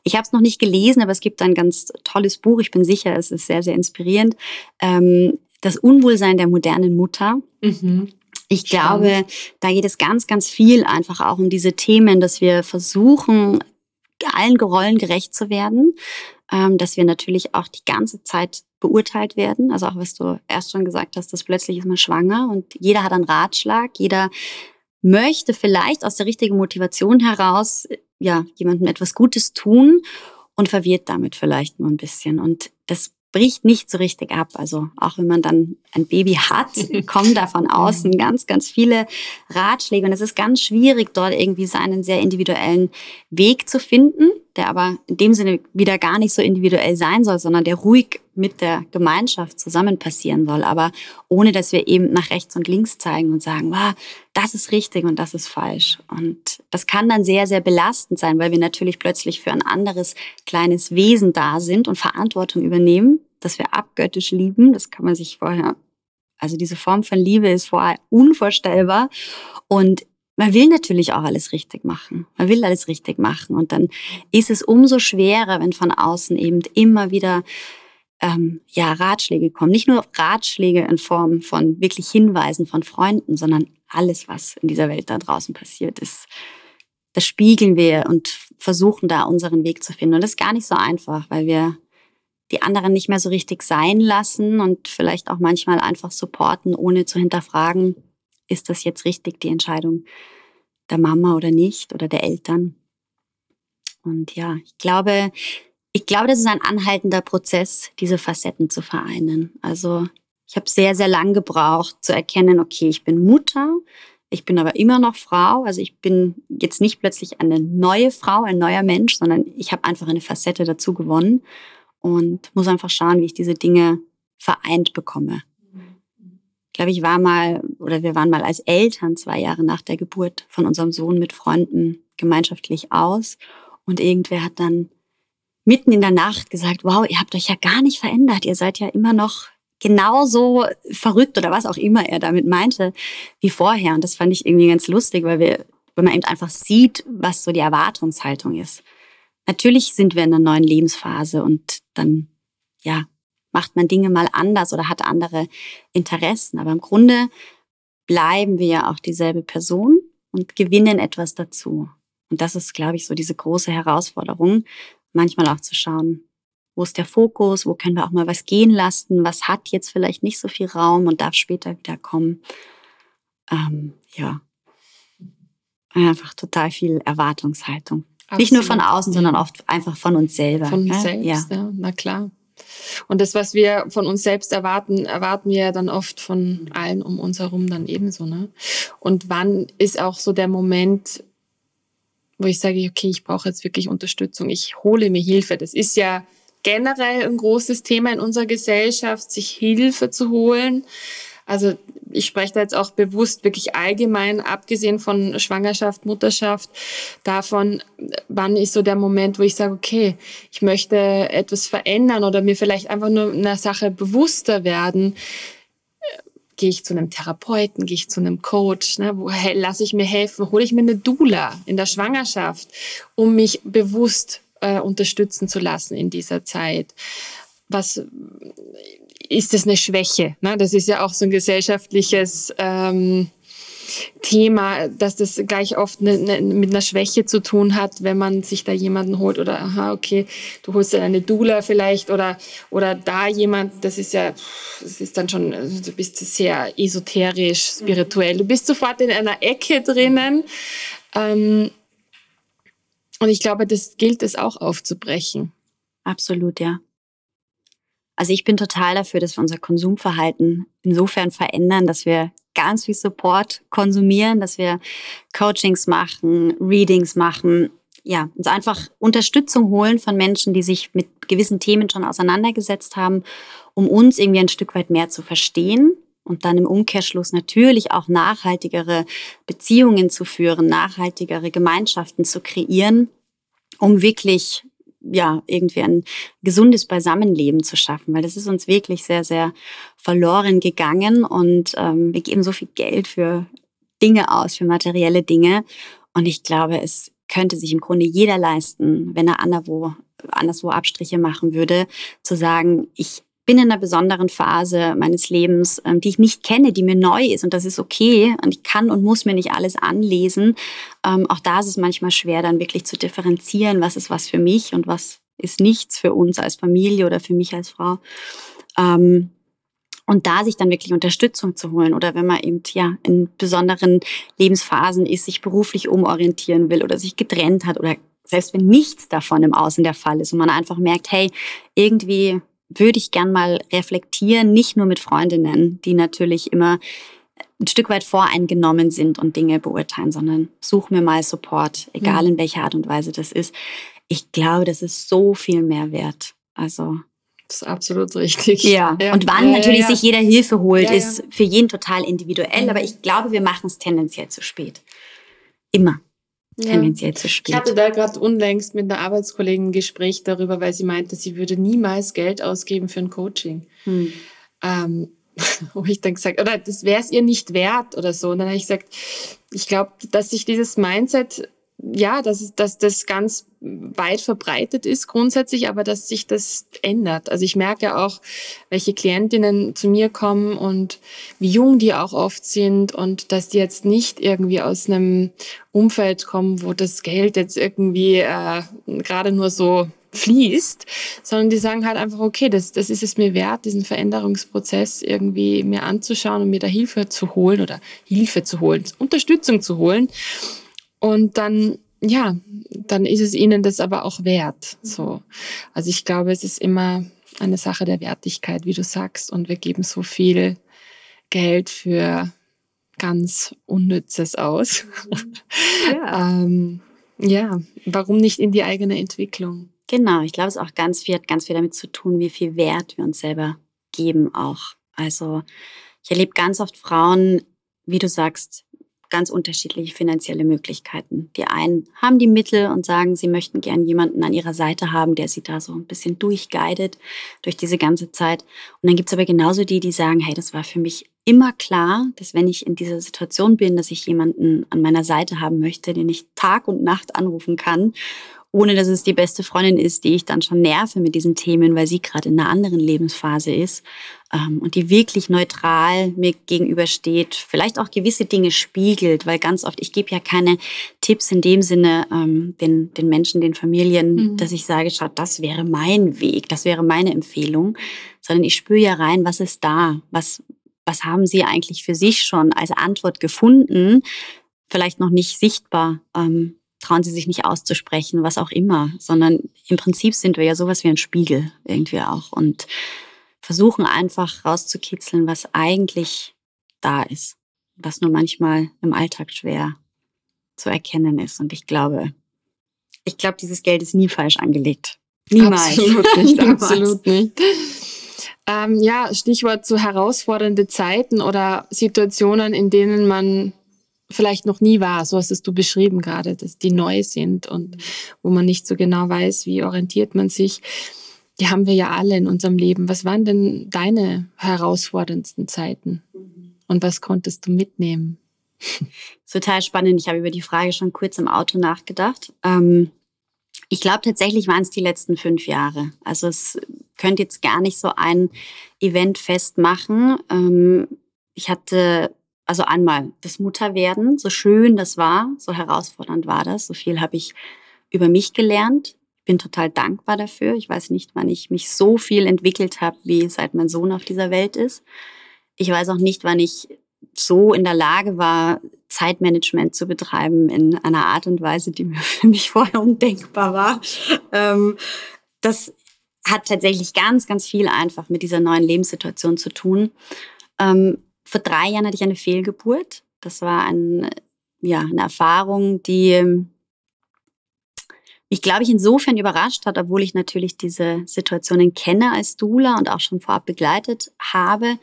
Ich habe es noch nicht gelesen, aber es gibt ein ganz tolles Buch. Ich bin sicher, es ist sehr, sehr inspirierend. Ähm, das Unwohlsein der modernen Mutter. Mhm. Ich glaube, da geht es ganz, ganz viel einfach auch um diese Themen, dass wir versuchen, allen Rollen gerecht zu werden, ähm, dass wir natürlich auch die ganze Zeit beurteilt werden. Also auch was du erst schon gesagt hast, dass plötzlich ist man schwanger und jeder hat einen Ratschlag, jeder möchte vielleicht aus der richtigen Motivation heraus ja jemandem etwas Gutes tun und verwirrt damit vielleicht nur ein bisschen. Und das bricht nicht so richtig ab. Also auch wenn man dann ein Baby hat, kommen da von außen ganz, ganz viele Ratschläge. Und es ist ganz schwierig, dort irgendwie seinen sehr individuellen Weg zu finden, der aber in dem Sinne wieder gar nicht so individuell sein soll, sondern der ruhig mit der Gemeinschaft zusammen passieren soll. Aber ohne, dass wir eben nach rechts und links zeigen und sagen, wow, das ist richtig und das ist falsch. Und das kann dann sehr, sehr belastend sein, weil wir natürlich plötzlich für ein anderes kleines Wesen da sind und Verantwortung übernehmen, das wir abgöttisch lieben. Das kann man sich vorher, also diese Form von Liebe ist vorher unvorstellbar. Und man will natürlich auch alles richtig machen. Man will alles richtig machen. Und dann ist es umso schwerer, wenn von außen eben immer wieder ähm, ja, Ratschläge kommen. Nicht nur Ratschläge in Form von wirklich Hinweisen von Freunden, sondern alles, was in dieser Welt da draußen passiert, ist das spiegeln wir und versuchen da unseren Weg zu finden. Und das ist gar nicht so einfach, weil wir die anderen nicht mehr so richtig sein lassen und vielleicht auch manchmal einfach supporten, ohne zu hinterfragen, ist das jetzt richtig, die Entscheidung der Mama oder nicht oder der Eltern. Und ja, ich glaube, ich glaube, das ist ein anhaltender Prozess, diese Facetten zu vereinen. Also ich habe sehr, sehr lang gebraucht zu erkennen, okay, ich bin Mutter, ich bin aber immer noch Frau. Also ich bin jetzt nicht plötzlich eine neue Frau, ein neuer Mensch, sondern ich habe einfach eine Facette dazu gewonnen und muss einfach schauen, wie ich diese Dinge vereint bekomme. Ich glaube, ich war mal oder wir waren mal als Eltern zwei Jahre nach der Geburt von unserem Sohn mit Freunden gemeinschaftlich aus und irgendwer hat dann mitten in der Nacht gesagt, wow, ihr habt euch ja gar nicht verändert, ihr seid ja immer noch genauso verrückt oder was auch immer er damit meinte wie vorher. Und das fand ich irgendwie ganz lustig, weil wir, weil man eben einfach sieht, was so die Erwartungshaltung ist. Natürlich sind wir in einer neuen Lebensphase und dann, ja, macht man Dinge mal anders oder hat andere Interessen. Aber im Grunde bleiben wir ja auch dieselbe Person und gewinnen etwas dazu. Und das ist, glaube ich, so diese große Herausforderung, manchmal auch zu schauen, wo ist der Fokus, wo können wir auch mal was gehen lassen, was hat jetzt vielleicht nicht so viel Raum und darf später wieder kommen. Ähm, ja, einfach total viel Erwartungshaltung. Absolut. Nicht nur von außen, sondern oft einfach von uns selber. Von uns selbst, ja. ja, na klar. Und das, was wir von uns selbst erwarten, erwarten wir dann oft von allen um uns herum dann ebenso. Ne? Und wann ist auch so der Moment, wo ich sage, okay, ich brauche jetzt wirklich Unterstützung, ich hole mir Hilfe. Das ist ja generell ein großes Thema in unserer Gesellschaft, sich Hilfe zu holen. Also ich spreche da jetzt auch bewusst wirklich allgemein, abgesehen von Schwangerschaft, Mutterschaft, davon, wann ist so der Moment, wo ich sage, okay, ich möchte etwas verändern oder mir vielleicht einfach nur einer Sache bewusster werden. Gehe ich zu einem Therapeuten, gehe ich zu einem Coach, ne, lasse ich mir helfen, hole ich mir eine Dula in der Schwangerschaft, um mich bewusst äh, unterstützen zu lassen in dieser Zeit. Was ist das eine Schwäche? Ne? Das ist ja auch so ein gesellschaftliches ähm, Thema, dass das gleich oft ne, ne, mit einer Schwäche zu tun hat, wenn man sich da jemanden holt oder aha, okay, du holst dir eine Dula vielleicht oder oder da jemand, das ist ja, das ist dann schon, also du bist sehr esoterisch, spirituell, du bist sofort in einer Ecke drinnen. Ähm, und ich glaube, das gilt es auch aufzubrechen. Absolut, ja. Also ich bin total dafür, dass wir unser Konsumverhalten insofern verändern, dass wir ganz viel Support konsumieren, dass wir Coachings machen, Readings machen, ja, uns einfach Unterstützung holen von Menschen, die sich mit gewissen Themen schon auseinandergesetzt haben, um uns irgendwie ein Stück weit mehr zu verstehen und dann im Umkehrschluss natürlich auch nachhaltigere Beziehungen zu führen, nachhaltigere Gemeinschaften zu kreieren, um wirklich ja, irgendwie ein gesundes Beisammenleben zu schaffen, weil das ist uns wirklich sehr, sehr verloren gegangen und ähm, wir geben so viel Geld für Dinge aus, für materielle Dinge. Und ich glaube, es könnte sich im Grunde jeder leisten, wenn er anderswo, anderswo Abstriche machen würde, zu sagen, ich bin in einer besonderen Phase meines Lebens, ähm, die ich nicht kenne, die mir neu ist und das ist okay und ich kann und muss mir nicht alles anlesen. Ähm, auch da ist es manchmal schwer, dann wirklich zu differenzieren, was ist was für mich und was ist nichts für uns als Familie oder für mich als Frau. Ähm, und da sich dann wirklich Unterstützung zu holen oder wenn man eben ja in besonderen Lebensphasen ist, sich beruflich umorientieren will oder sich getrennt hat oder selbst wenn nichts davon im Außen der Fall ist und man einfach merkt, hey, irgendwie würde ich gern mal reflektieren, nicht nur mit Freundinnen, die natürlich immer ein Stück weit voreingenommen sind und Dinge beurteilen, sondern such mir mal Support, egal mhm. in welcher Art und Weise das ist. Ich glaube, das ist so viel mehr wert. Also. Das ist absolut richtig. Ja. ja. Und wann ja, natürlich ja, sich jeder Hilfe holt, ist für jeden total individuell. Aber ich glaube, wir machen es tendenziell zu spät. Immer tendenziell zu spät. Ich hatte da gerade unlängst mit einer Arbeitskollegin ein Gespräch darüber, weil sie meinte, sie würde niemals Geld ausgeben für ein Coaching. Hm. Ähm, wo ich dann gesagt, oder das wäre es ihr nicht wert oder so. Und dann habe ich gesagt, ich glaube, dass sich dieses Mindset ja, dass, dass das ganz weit verbreitet ist grundsätzlich, aber dass sich das ändert. Also ich merke auch, welche Klientinnen zu mir kommen und wie jung die auch oft sind und dass die jetzt nicht irgendwie aus einem Umfeld kommen, wo das Geld jetzt irgendwie äh, gerade nur so fließt, sondern die sagen halt einfach, okay, das, das ist es mir wert, diesen Veränderungsprozess irgendwie mir anzuschauen und mir da Hilfe zu holen oder Hilfe zu holen, Unterstützung zu holen. Und dann, ja, dann ist es ihnen das aber auch wert. So. Also ich glaube, es ist immer eine Sache der Wertigkeit, wie du sagst. Und wir geben so viel Geld für ganz Unnützes aus. Ja. ähm, ja, warum nicht in die eigene Entwicklung? Genau, ich glaube, es auch ganz viel, hat ganz viel damit zu tun, wie viel Wert wir uns selber geben auch. Also ich erlebe ganz oft Frauen, wie du sagst, ganz unterschiedliche finanzielle Möglichkeiten. Die einen haben die Mittel und sagen, sie möchten gern jemanden an ihrer Seite haben, der sie da so ein bisschen durchguidet durch diese ganze Zeit. Und dann gibt's aber genauso die, die sagen, hey, das war für mich immer klar, dass wenn ich in dieser Situation bin, dass ich jemanden an meiner Seite haben möchte, den ich Tag und Nacht anrufen kann ohne dass es die beste Freundin ist, die ich dann schon nerve mit diesen Themen, weil sie gerade in einer anderen Lebensphase ist ähm, und die wirklich neutral mir gegenübersteht, vielleicht auch gewisse Dinge spiegelt, weil ganz oft, ich gebe ja keine Tipps in dem Sinne ähm, den, den Menschen, den Familien, mhm. dass ich sage, schaut, das wäre mein Weg, das wäre meine Empfehlung, sondern ich spüre ja rein, was ist da, was, was haben sie eigentlich für sich schon als Antwort gefunden, vielleicht noch nicht sichtbar. Ähm, trauen sie sich nicht auszusprechen, was auch immer, sondern im Prinzip sind wir ja sowas wie ein Spiegel irgendwie auch und versuchen einfach rauszukitzeln, was eigentlich da ist, was nur manchmal im Alltag schwer zu erkennen ist. Und ich glaube, ich glaube, dieses Geld ist nie falsch angelegt. Niemals. Absolut nicht, absolut nicht. Ähm, ja, Stichwort zu herausfordernde Zeiten oder Situationen, in denen man vielleicht noch nie war. So hast es du beschrieben gerade, dass die neu sind und wo man nicht so genau weiß, wie orientiert man sich. Die haben wir ja alle in unserem Leben. Was waren denn deine herausforderndsten Zeiten? Und was konntest du mitnehmen? Total spannend. Ich habe über die Frage schon kurz im Auto nachgedacht. Ähm, ich glaube tatsächlich waren es die letzten fünf Jahre. Also es könnte jetzt gar nicht so ein Event festmachen. Ähm, ich hatte also einmal das Mutterwerden, so schön das war, so herausfordernd war das, so viel habe ich über mich gelernt. Ich bin total dankbar dafür. Ich weiß nicht, wann ich mich so viel entwickelt habe, wie seit mein Sohn auf dieser Welt ist. Ich weiß auch nicht, wann ich so in der Lage war, Zeitmanagement zu betreiben in einer Art und Weise, die mir für mich vorher undenkbar war. Ähm, das hat tatsächlich ganz, ganz viel einfach mit dieser neuen Lebenssituation zu tun. Ähm, vor drei Jahren hatte ich eine Fehlgeburt. Das war ein, ja, eine Erfahrung, die mich, glaube ich, insofern überrascht hat, obwohl ich natürlich diese Situationen kenne als Dula und auch schon vorab begleitet habe.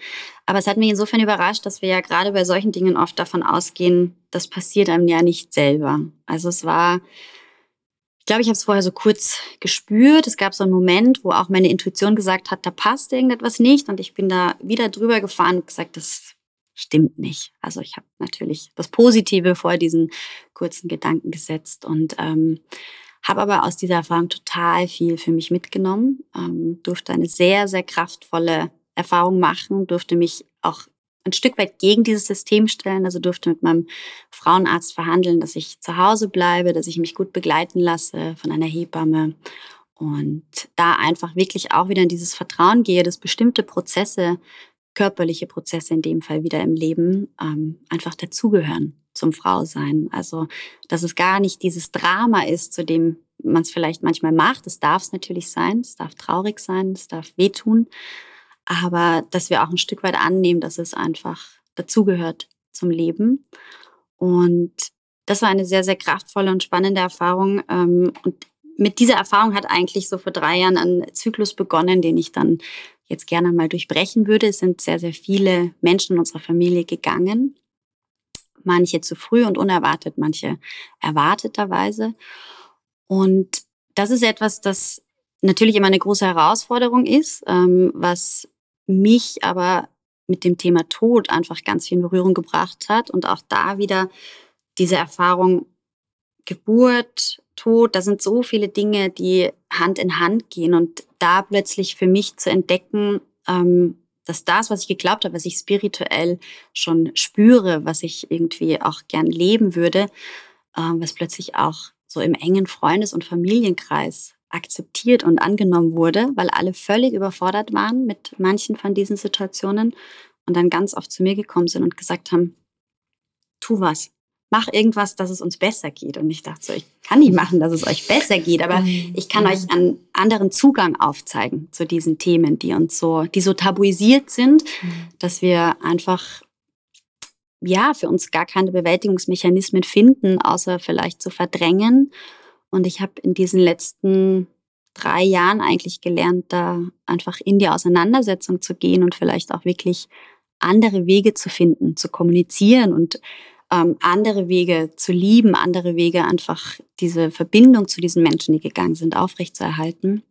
Aber es hat mich insofern überrascht, dass wir ja gerade bei solchen Dingen oft davon ausgehen, das passiert einem ja nicht selber. Also es war, glaube, ich habe es vorher so kurz gespürt. Es gab so einen Moment, wo auch meine Intuition gesagt hat, da passt irgendetwas nicht. Und ich bin da wieder drüber gefahren und gesagt, das stimmt nicht. Also ich habe natürlich das Positive vor diesen kurzen Gedanken gesetzt und ähm, habe aber aus dieser Erfahrung total viel für mich mitgenommen, ähm, durfte eine sehr, sehr kraftvolle Erfahrung machen, durfte mich auch ein Stück weit gegen dieses System stellen, also durfte mit meinem Frauenarzt verhandeln, dass ich zu Hause bleibe, dass ich mich gut begleiten lasse von einer Hebamme und da einfach wirklich auch wieder in dieses Vertrauen gehe, dass bestimmte Prozesse körperliche Prozesse in dem Fall wieder im Leben ähm, einfach dazugehören zum Frausein. Also, dass es gar nicht dieses Drama ist, zu dem man es vielleicht manchmal macht. Es darf es natürlich sein, es darf traurig sein, es darf wehtun, aber dass wir auch ein Stück weit annehmen, dass es einfach dazugehört zum Leben. Und das war eine sehr, sehr kraftvolle und spannende Erfahrung. Ähm, und mit dieser Erfahrung hat eigentlich so vor drei Jahren ein Zyklus begonnen, den ich dann jetzt gerne mal durchbrechen würde. Es sind sehr, sehr viele Menschen in unserer Familie gegangen. Manche zu früh und unerwartet, manche erwarteterweise. Und das ist etwas, das natürlich immer eine große Herausforderung ist, ähm, was mich aber mit dem Thema Tod einfach ganz viel in Berührung gebracht hat und auch da wieder diese Erfahrung Geburt, Tod, da sind so viele Dinge, die Hand in Hand gehen und da plötzlich für mich zu entdecken, ähm, dass das, was ich geglaubt habe, was ich spirituell schon spüre, was ich irgendwie auch gern leben würde, äh, was plötzlich auch so im engen Freundes- und Familienkreis akzeptiert und angenommen wurde, weil alle völlig überfordert waren mit manchen von diesen Situationen und dann ganz oft zu mir gekommen sind und gesagt haben, tu was, mach irgendwas, dass es uns besser geht. Und ich dachte so, ich kann nicht machen, dass es euch besser geht, aber mhm. ich kann euch einen anderen Zugang aufzeigen zu diesen Themen, die uns so, die so tabuisiert sind, mhm. dass wir einfach ja, für uns gar keine Bewältigungsmechanismen finden, außer vielleicht zu verdrängen. Und ich habe in diesen letzten drei Jahren eigentlich gelernt, da einfach in die Auseinandersetzung zu gehen und vielleicht auch wirklich andere Wege zu finden, zu kommunizieren und ähm, andere Wege zu lieben, andere Wege einfach diese Verbindung zu diesen Menschen, die gegangen sind, aufrechtzuerhalten.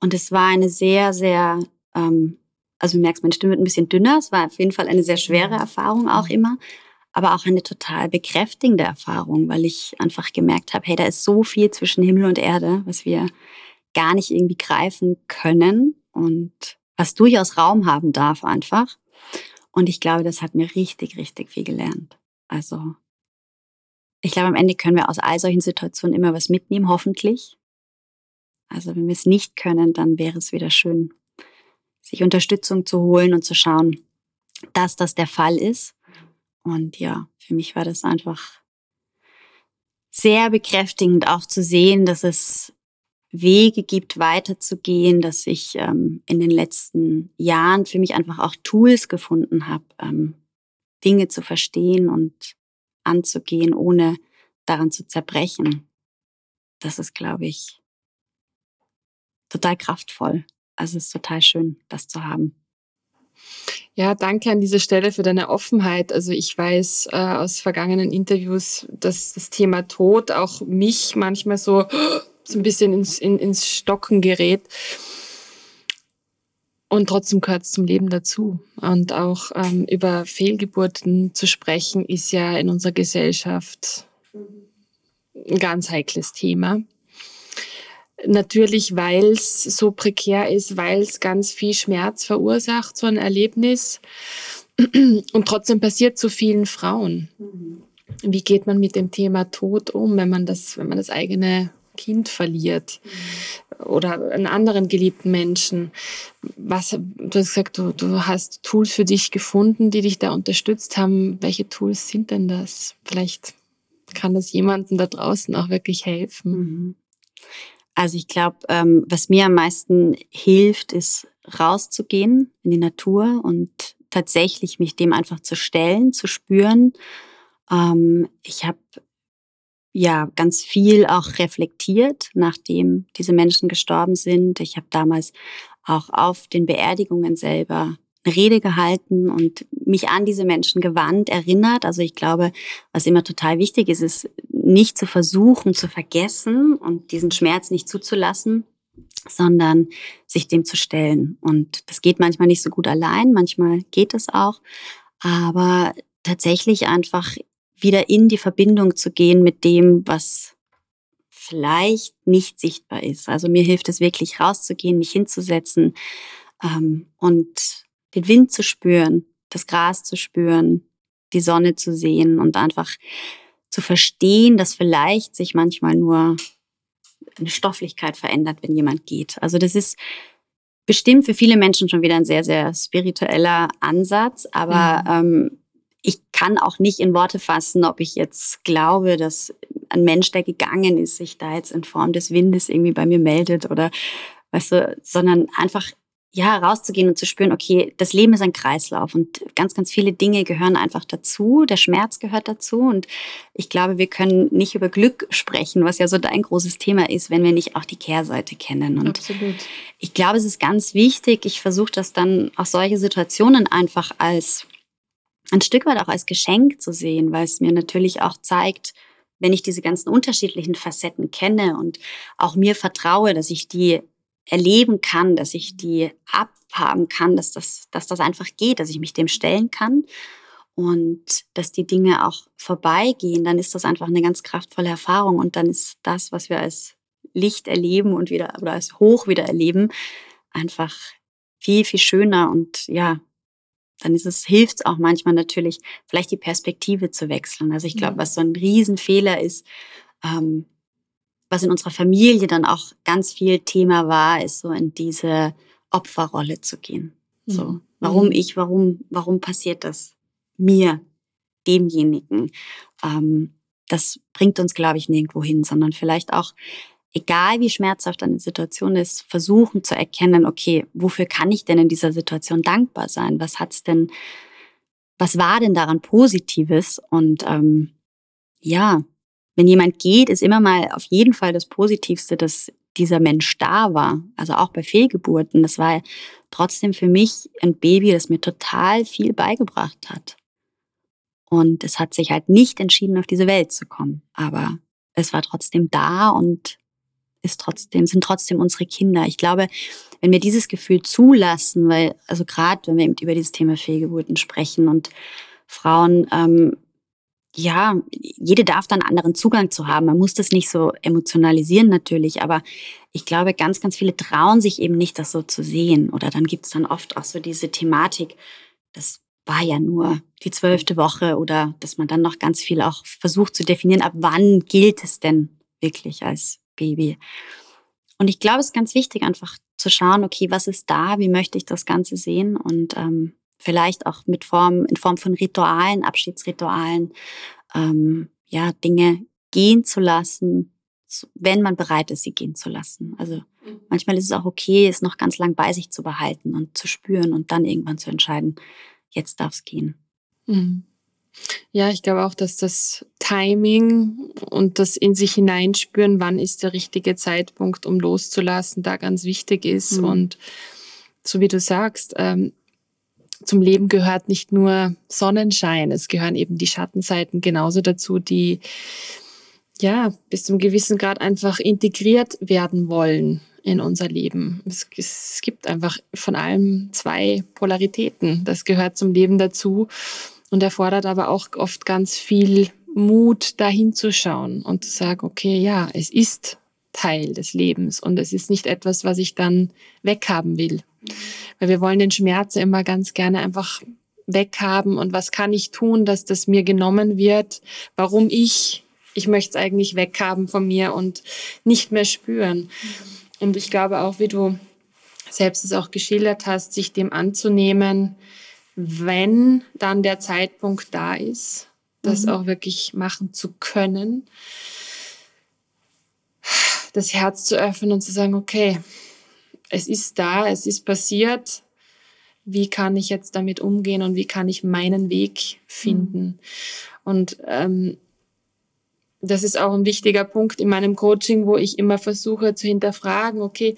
Und es war eine sehr, sehr, ähm, also du merkst, meine Stimme wird ein bisschen dünner. Es war auf jeden Fall eine sehr schwere Erfahrung auch immer, aber auch eine total bekräftigende Erfahrung, weil ich einfach gemerkt habe, hey, da ist so viel zwischen Himmel und Erde, was wir gar nicht irgendwie greifen können und was durchaus Raum haben darf einfach. Und ich glaube, das hat mir richtig, richtig viel gelernt. Also ich glaube, am Ende können wir aus all solchen Situationen immer was mitnehmen, hoffentlich. Also wenn wir es nicht können, dann wäre es wieder schön, sich Unterstützung zu holen und zu schauen, dass das der Fall ist. Und ja, für mich war das einfach sehr bekräftigend auch zu sehen, dass es Wege gibt, weiterzugehen, dass ich ähm, in den letzten Jahren für mich einfach auch Tools gefunden habe, ähm, Dinge zu verstehen und anzugehen, ohne daran zu zerbrechen. Das ist, glaube ich, total kraftvoll. Also es ist total schön, das zu haben. Ja, danke an dieser Stelle für deine Offenheit. Also ich weiß äh, aus vergangenen Interviews, dass das Thema Tod auch mich manchmal so so ein bisschen ins, in, ins Stocken gerät. Und trotzdem gehört es zum Leben dazu. Und auch ähm, über Fehlgeburten zu sprechen, ist ja in unserer Gesellschaft ein ganz heikles Thema. Natürlich, weil es so prekär ist, weil es ganz viel Schmerz verursacht, so ein Erlebnis. Und trotzdem passiert zu vielen Frauen. Wie geht man mit dem Thema Tod um, wenn man das, wenn man das eigene Kind verliert oder einen anderen geliebten Menschen. Was, du hast gesagt, du, du hast Tools für dich gefunden, die dich da unterstützt haben. Welche Tools sind denn das? Vielleicht kann das jemandem da draußen auch wirklich helfen. Mhm. Also ich glaube, ähm, was mir am meisten hilft, ist rauszugehen in die Natur und tatsächlich mich dem einfach zu stellen, zu spüren. Ähm, ich habe ja ganz viel auch reflektiert, nachdem diese Menschen gestorben sind. Ich habe damals auch auf den Beerdigungen selber eine Rede gehalten und mich an diese Menschen gewandt, erinnert. Also ich glaube, was immer total wichtig ist, ist nicht zu versuchen, zu vergessen und diesen Schmerz nicht zuzulassen, sondern sich dem zu stellen. Und das geht manchmal nicht so gut allein, manchmal geht es auch. Aber tatsächlich einfach wieder in die Verbindung zu gehen mit dem, was vielleicht nicht sichtbar ist. Also mir hilft es wirklich rauszugehen, mich hinzusetzen ähm, und den Wind zu spüren, das Gras zu spüren, die Sonne zu sehen und einfach zu verstehen, dass vielleicht sich manchmal nur eine Stofflichkeit verändert, wenn jemand geht. Also das ist bestimmt für viele Menschen schon wieder ein sehr, sehr spiritueller Ansatz, aber mhm. ähm, ich kann auch nicht in Worte fassen, ob ich jetzt glaube, dass ein Mensch, der gegangen ist, sich da jetzt in Form des Windes irgendwie bei mir meldet oder weißt du, sondern einfach ja, rauszugehen und zu spüren, okay, das Leben ist ein Kreislauf und ganz, ganz viele Dinge gehören einfach dazu. Der Schmerz gehört dazu und ich glaube, wir können nicht über Glück sprechen, was ja so dein großes Thema ist, wenn wir nicht auch die Kehrseite kennen. Und Absolut. ich glaube, es ist ganz wichtig. Ich versuche das dann auch solche Situationen einfach als ein Stück weit auch als Geschenk zu sehen, weil es mir natürlich auch zeigt, wenn ich diese ganzen unterschiedlichen Facetten kenne und auch mir vertraue, dass ich die erleben kann, dass ich die abhaben kann, dass das, dass das einfach geht, dass ich mich dem stellen kann und dass die Dinge auch vorbeigehen, dann ist das einfach eine ganz kraftvolle Erfahrung und dann ist das, was wir als Licht erleben und wieder oder als Hoch wieder erleben, einfach viel, viel schöner und ja, dann ist es, hilft es auch manchmal natürlich, vielleicht die Perspektive zu wechseln. Also ich glaube, was so ein Riesenfehler ist, ähm, was in unserer Familie dann auch ganz viel Thema war, ist so in diese Opferrolle zu gehen. So, mhm. warum mhm. ich, warum, warum passiert das mir, demjenigen? Ähm, das bringt uns, glaube ich, nirgendwo hin, sondern vielleicht auch, egal wie schmerzhaft eine Situation ist, versuchen zu erkennen, okay, wofür kann ich denn in dieser Situation dankbar sein? Was hat's denn, was war denn daran Positives? Und ähm, ja, wenn jemand geht, ist immer mal auf jeden Fall das Positivste, dass dieser Mensch da war. Also auch bei Fehlgeburten. Das war trotzdem für mich ein Baby, das mir total viel beigebracht hat. Und es hat sich halt nicht entschieden, auf diese Welt zu kommen. Aber es war trotzdem da und ist trotzdem, sind trotzdem unsere Kinder. Ich glaube, wenn wir dieses Gefühl zulassen, weil, also gerade wenn wir eben über dieses Thema Fehlgeburten sprechen und Frauen ähm, ja, jede darf dann anderen Zugang zu haben. Man muss das nicht so emotionalisieren natürlich, aber ich glaube, ganz, ganz viele trauen sich eben nicht, das so zu sehen. Oder dann gibt es dann oft auch so diese Thematik, das war ja nur die zwölfte Woche oder dass man dann noch ganz viel auch versucht zu definieren, ab wann gilt es denn wirklich als Baby. Und ich glaube, es ist ganz wichtig, einfach zu schauen, okay, was ist da, wie möchte ich das Ganze sehen und ähm, vielleicht auch mit Form, in Form von Ritualen, Abschiedsritualen, ähm, ja, Dinge gehen zu lassen, wenn man bereit ist, sie gehen zu lassen. Also mhm. manchmal ist es auch okay, es noch ganz lang bei sich zu behalten und zu spüren und dann irgendwann zu entscheiden, jetzt darf es gehen. Mhm. Ja, ich glaube auch, dass das Timing und das in sich hineinspüren, wann ist der richtige Zeitpunkt, um loszulassen, da ganz wichtig ist. Mhm. Und so wie du sagst, ähm, zum Leben gehört nicht nur Sonnenschein, es gehören eben die Schattenseiten genauso dazu, die ja bis zum gewissen Grad einfach integriert werden wollen in unser Leben. Es, es gibt einfach von allem zwei Polaritäten. Das gehört zum Leben dazu und erfordert aber auch oft ganz viel Mut, da hinzuschauen und zu sagen, okay, ja, es ist Teil des Lebens und es ist nicht etwas, was ich dann weghaben will. Weil wir wollen den Schmerz immer ganz gerne einfach weghaben und was kann ich tun, dass das mir genommen wird, warum ich, ich möchte es eigentlich weghaben von mir und nicht mehr spüren. Und ich glaube auch, wie du selbst es auch geschildert hast, sich dem anzunehmen, wenn dann der Zeitpunkt da ist, das mhm. auch wirklich machen zu können, das Herz zu öffnen und zu sagen, okay, es ist da, es ist passiert. Wie kann ich jetzt damit umgehen und wie kann ich meinen Weg finden? Mhm. Und ähm, das ist auch ein wichtiger Punkt in meinem Coaching, wo ich immer versuche zu hinterfragen, okay,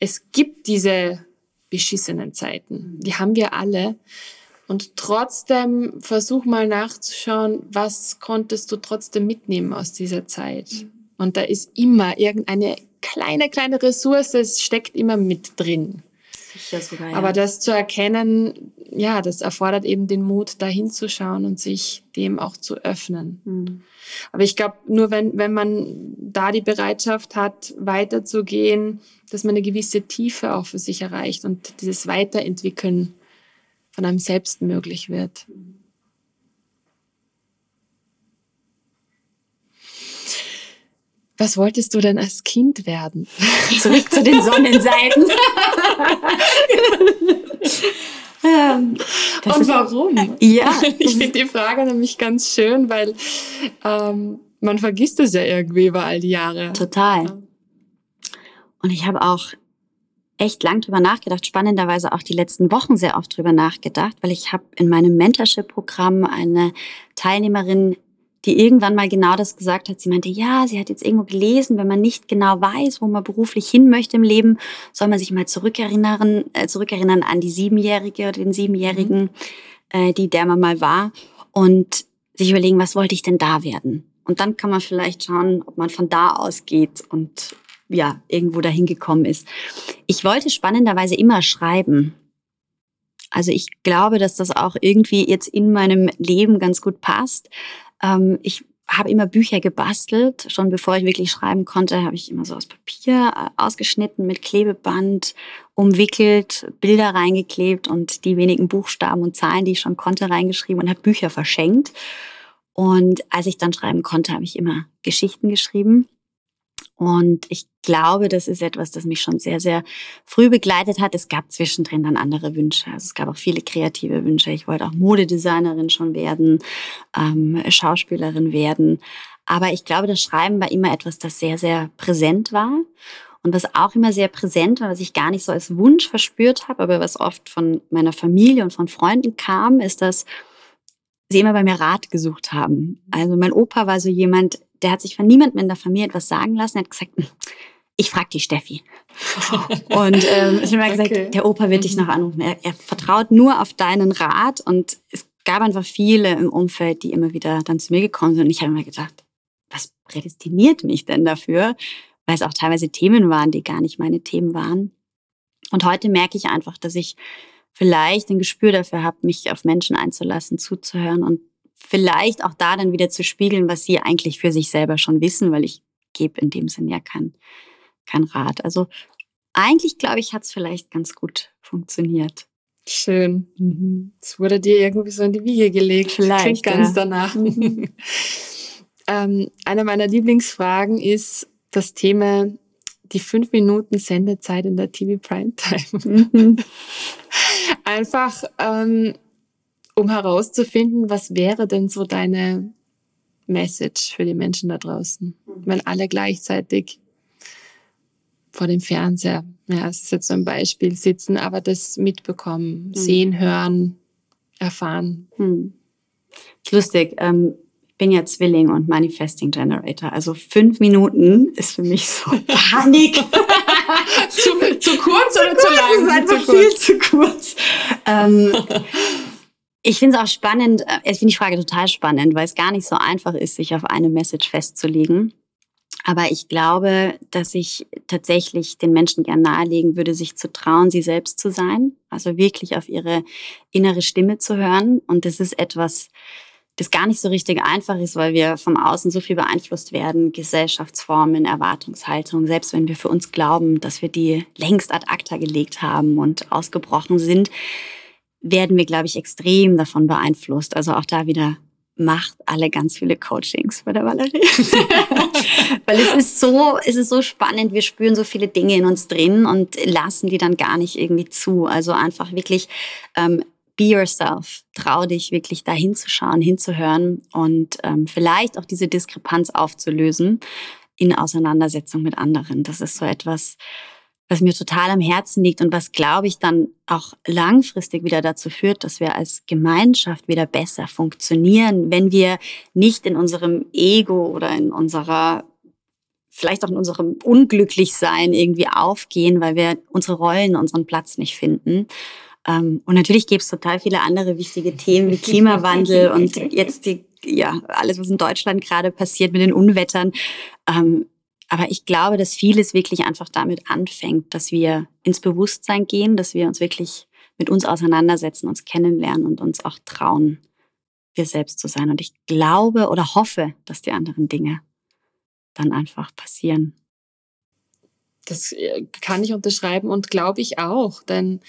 es gibt diese beschissenen Zeiten, die haben wir alle. Und trotzdem versuch mal nachzuschauen, was konntest du trotzdem mitnehmen aus dieser Zeit. Und da ist immer irgendeine kleine, kleine Ressource, es steckt immer mit drin. Sicher sogar, ja. Aber das zu erkennen, ja, das erfordert eben den Mut, da hinzuschauen und sich dem auch zu öffnen. Mhm. Aber ich glaube, nur wenn, wenn man da die Bereitschaft hat, weiterzugehen, dass man eine gewisse Tiefe auch für sich erreicht und dieses Weiterentwickeln von einem selbst möglich wird. Mhm. Was wolltest du denn als Kind werden? Zurück zu den Sonnenseiten. ähm, Und warum? Ja. Ich finde die Frage nämlich ganz schön, weil ähm, man vergisst es ja irgendwie über all die Jahre. Total. Und ich habe auch echt lang drüber nachgedacht, spannenderweise auch die letzten Wochen sehr oft drüber nachgedacht, weil ich habe in meinem Mentorship-Programm eine Teilnehmerin die irgendwann mal genau das gesagt hat. Sie meinte, ja, sie hat jetzt irgendwo gelesen, wenn man nicht genau weiß, wo man beruflich hin möchte im Leben, soll man sich mal zurückerinnern, äh, zurückerinnern an die Siebenjährige oder den Siebenjährigen, mhm. äh, die der man mal war und sich überlegen, was wollte ich denn da werden? Und dann kann man vielleicht schauen, ob man von da aus geht und ja, irgendwo dahin gekommen ist. Ich wollte spannenderweise immer schreiben. Also ich glaube, dass das auch irgendwie jetzt in meinem Leben ganz gut passt. Ähm, ich habe immer Bücher gebastelt. Schon bevor ich wirklich schreiben konnte, habe ich immer so aus Papier äh, ausgeschnitten, mit Klebeband umwickelt, Bilder reingeklebt und die wenigen Buchstaben und Zahlen, die ich schon konnte, reingeschrieben und habe Bücher verschenkt. Und als ich dann schreiben konnte, habe ich immer Geschichten geschrieben. Und ich glaube, das ist etwas, das mich schon sehr, sehr früh begleitet hat. Es gab zwischendrin dann andere Wünsche. Also es gab auch viele kreative Wünsche. Ich wollte auch Modedesignerin schon werden, ähm, Schauspielerin werden. Aber ich glaube, das Schreiben war immer etwas, das sehr, sehr präsent war. Und was auch immer sehr präsent war, was ich gar nicht so als Wunsch verspürt habe, aber was oft von meiner Familie und von Freunden kam, ist, dass sie immer bei mir Rat gesucht haben. Also mein Opa war so jemand, der hat sich von niemandem in der Familie etwas sagen lassen. Er hat gesagt, ich frage die Steffi. und ähm, ich habe mir gesagt, okay. der Opa wird dich mhm. noch anrufen. Er, er vertraut nur auf deinen Rat. Und es gab einfach viele im Umfeld, die immer wieder dann zu mir gekommen sind. Und ich habe mir gedacht, was prädestiniert mich denn dafür? Weil es auch teilweise Themen waren, die gar nicht meine Themen waren. Und heute merke ich einfach, dass ich vielleicht ein Gespür dafür habe, mich auf Menschen einzulassen, zuzuhören und vielleicht auch da dann wieder zu spiegeln, was sie eigentlich für sich selber schon wissen, weil ich gebe in dem Sinn ja kein, kein Rat. Also eigentlich, glaube ich, hat es vielleicht ganz gut funktioniert. Schön. Mhm. Es wurde dir irgendwie so in die Wiege gelegt. Vielleicht. Klingt ganz ja. danach. Mhm. ähm, eine meiner Lieblingsfragen ist das Thema die fünf Minuten Sendezeit in der TV Primetime. Mhm. Einfach, ähm, um herauszufinden, was wäre denn so deine Message für die Menschen da draußen, mhm. wenn alle gleichzeitig vor dem Fernseher, ja, es ist jetzt so ein Beispiel, sitzen, aber das mitbekommen, mhm. sehen, hören, erfahren. Mhm. Lustig. Ähm, ich bin ja Zwilling und Manifesting Generator. Also fünf Minuten ist für mich so Panik. zu, zu, kurz zu oder kurz, zu lang? Ist einfach zu viel zu kurz. Ähm, ich finde es auch spannend, äh, ich finde die Frage total spannend, weil es gar nicht so einfach ist, sich auf eine Message festzulegen. Aber ich glaube, dass ich tatsächlich den Menschen gern nahelegen würde, sich zu trauen, sie selbst zu sein. Also wirklich auf ihre innere Stimme zu hören. Und das ist etwas, das gar nicht so richtig einfach ist, weil wir vom Außen so viel beeinflusst werden, Gesellschaftsformen, Erwartungshaltung, selbst wenn wir für uns glauben, dass wir die längst ad acta gelegt haben und ausgebrochen sind, werden wir, glaube ich, extrem davon beeinflusst. Also auch da wieder macht alle ganz viele Coachings bei der Valerie. Weil es ist so, es ist so spannend. Wir spüren so viele Dinge in uns drin und lassen die dann gar nicht irgendwie zu. Also einfach wirklich, ähm, be yourself. Trau dich wirklich da hinzuschauen, hinzuhören und ähm, vielleicht auch diese Diskrepanz aufzulösen in Auseinandersetzung mit anderen. Das ist so etwas, was mir total am Herzen liegt und was, glaube ich, dann auch langfristig wieder dazu führt, dass wir als Gemeinschaft wieder besser funktionieren, wenn wir nicht in unserem Ego oder in unserer vielleicht auch in unserem Unglücklichsein irgendwie aufgehen, weil wir unsere Rollen, unseren Platz nicht finden. Ähm, und natürlich gibt es total viele andere wichtige Themen wie Klimawandel und jetzt die, ja, alles, was in Deutschland gerade passiert mit den Unwettern. Aber ich glaube, dass vieles wirklich einfach damit anfängt, dass wir ins Bewusstsein gehen, dass wir uns wirklich mit uns auseinandersetzen, uns kennenlernen und uns auch trauen, wir selbst zu sein. Und ich glaube oder hoffe, dass die anderen Dinge dann einfach passieren. Das äh, kann ich unterschreiben und glaube ich auch, denn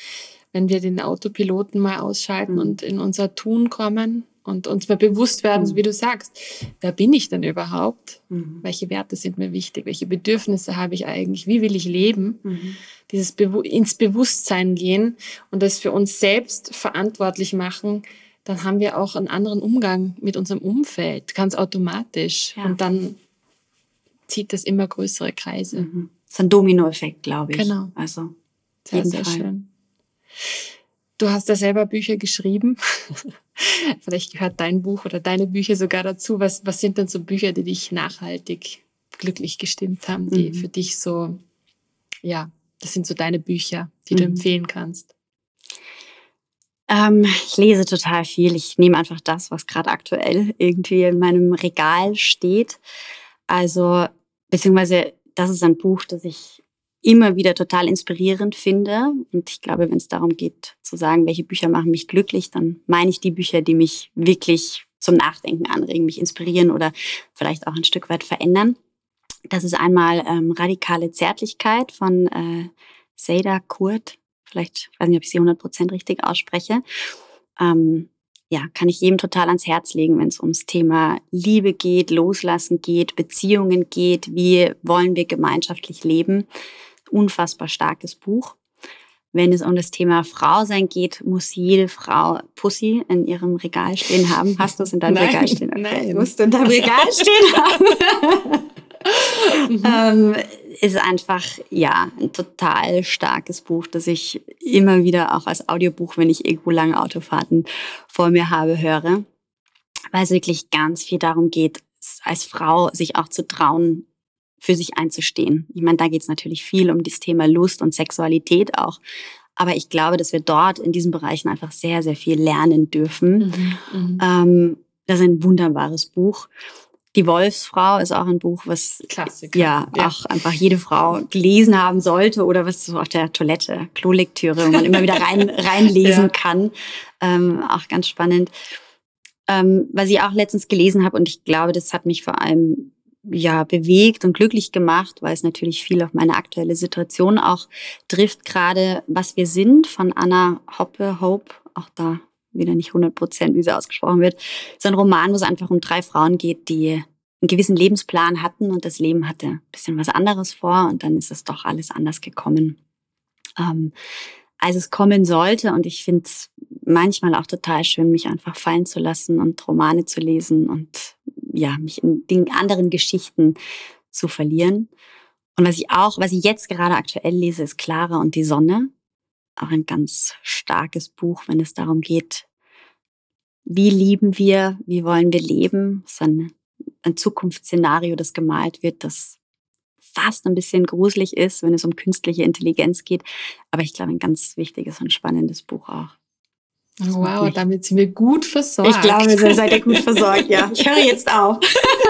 wenn wir den Autopiloten mal ausschalten mhm. und in unser Tun kommen, und uns mal bewusst werden, so wie du sagst, wer bin ich denn überhaupt? Mhm. Welche Werte sind mir wichtig? Welche Bedürfnisse habe ich eigentlich? Wie will ich leben? Mhm. Dieses Be ins Bewusstsein gehen und das für uns selbst verantwortlich machen, dann haben wir auch einen anderen Umgang mit unserem Umfeld, ganz automatisch. Ja. Und dann zieht das immer größere Kreise. Mhm. Das ist ein Dominoeffekt, glaube ich. Genau. Also, sehr, sehr schön. Du hast ja selber Bücher geschrieben. Vielleicht gehört dein Buch oder deine Bücher sogar dazu. Was, was sind denn so Bücher, die dich nachhaltig glücklich gestimmt haben, die mhm. für dich so, ja, das sind so deine Bücher, die mhm. du empfehlen kannst? Ähm, ich lese total viel. Ich nehme einfach das, was gerade aktuell irgendwie in meinem Regal steht. Also, beziehungsweise, das ist ein Buch, das ich immer wieder total inspirierend finde. Und ich glaube, wenn es darum geht zu sagen, welche Bücher machen mich glücklich, dann meine ich die Bücher, die mich wirklich zum Nachdenken anregen, mich inspirieren oder vielleicht auch ein Stück weit verändern. Das ist einmal ähm, Radikale Zärtlichkeit von äh, Seda Kurt. Vielleicht, ich weiß nicht, ob ich sie 100% richtig ausspreche. Ähm, ja, kann ich jedem total ans Herz legen, wenn es ums Thema Liebe geht, Loslassen geht, Beziehungen geht, wie wollen wir gemeinschaftlich leben. Unfassbar starkes Buch. Wenn es um das Thema Frau sein geht, muss jede Frau Pussy in ihrem Regal stehen haben. Hast du es in deinem nein, Regal stehen? Okay. Nein. Musst du in deinem Regal stehen haben. ähm, ist einfach, ja, ein total starkes Buch, das ich immer wieder auch als Audiobuch, wenn ich irgendwo lange Autofahrten vor mir habe, höre. Weil es wirklich ganz viel darum geht, als Frau sich auch zu trauen, für sich einzustehen. Ich meine, da geht es natürlich viel um das Thema Lust und Sexualität auch. Aber ich glaube, dass wir dort in diesen Bereichen einfach sehr, sehr viel lernen dürfen. Mhm, mhm. ähm, das ist ein wunderbares Buch. Die Wolfsfrau ist auch ein Buch, was Klassiker. Ja, ja, auch einfach jede Frau gelesen haben sollte oder was so auf der Toilette, Klolektüre, wo man immer wieder rein, reinlesen ja. kann. Ähm, auch ganz spannend. Ähm, was ich auch letztens gelesen habe und ich glaube, das hat mich vor allem ja bewegt und glücklich gemacht, weil es natürlich viel auf meine aktuelle Situation auch trifft. Gerade was wir sind von Anna Hoppe, Hope, auch da wieder nicht 100 Prozent, wie sie ausgesprochen wird. Ist ein Roman, wo es einfach um drei Frauen geht, die einen gewissen Lebensplan hatten und das Leben hatte ein bisschen was anderes vor und dann ist es doch alles anders gekommen, ähm, als es kommen sollte. Und ich finde es manchmal auch total schön, mich einfach fallen zu lassen und Romane zu lesen und ja, mich in den anderen Geschichten zu verlieren. Und was ich auch, was ich jetzt gerade aktuell lese, ist Clara und die Sonne. Auch ein ganz starkes Buch, wenn es darum geht, wie lieben wir, wie wollen wir leben. Es ist ein, ein Zukunftsszenario, das gemalt wird, das fast ein bisschen gruselig ist, wenn es um künstliche Intelligenz geht. Aber ich glaube, ein ganz wichtiges und spannendes Buch auch. Wow, damit sind wir gut versorgt. Ich glaube, ihr seid ihr gut versorgt, ja. Ich höre jetzt auf.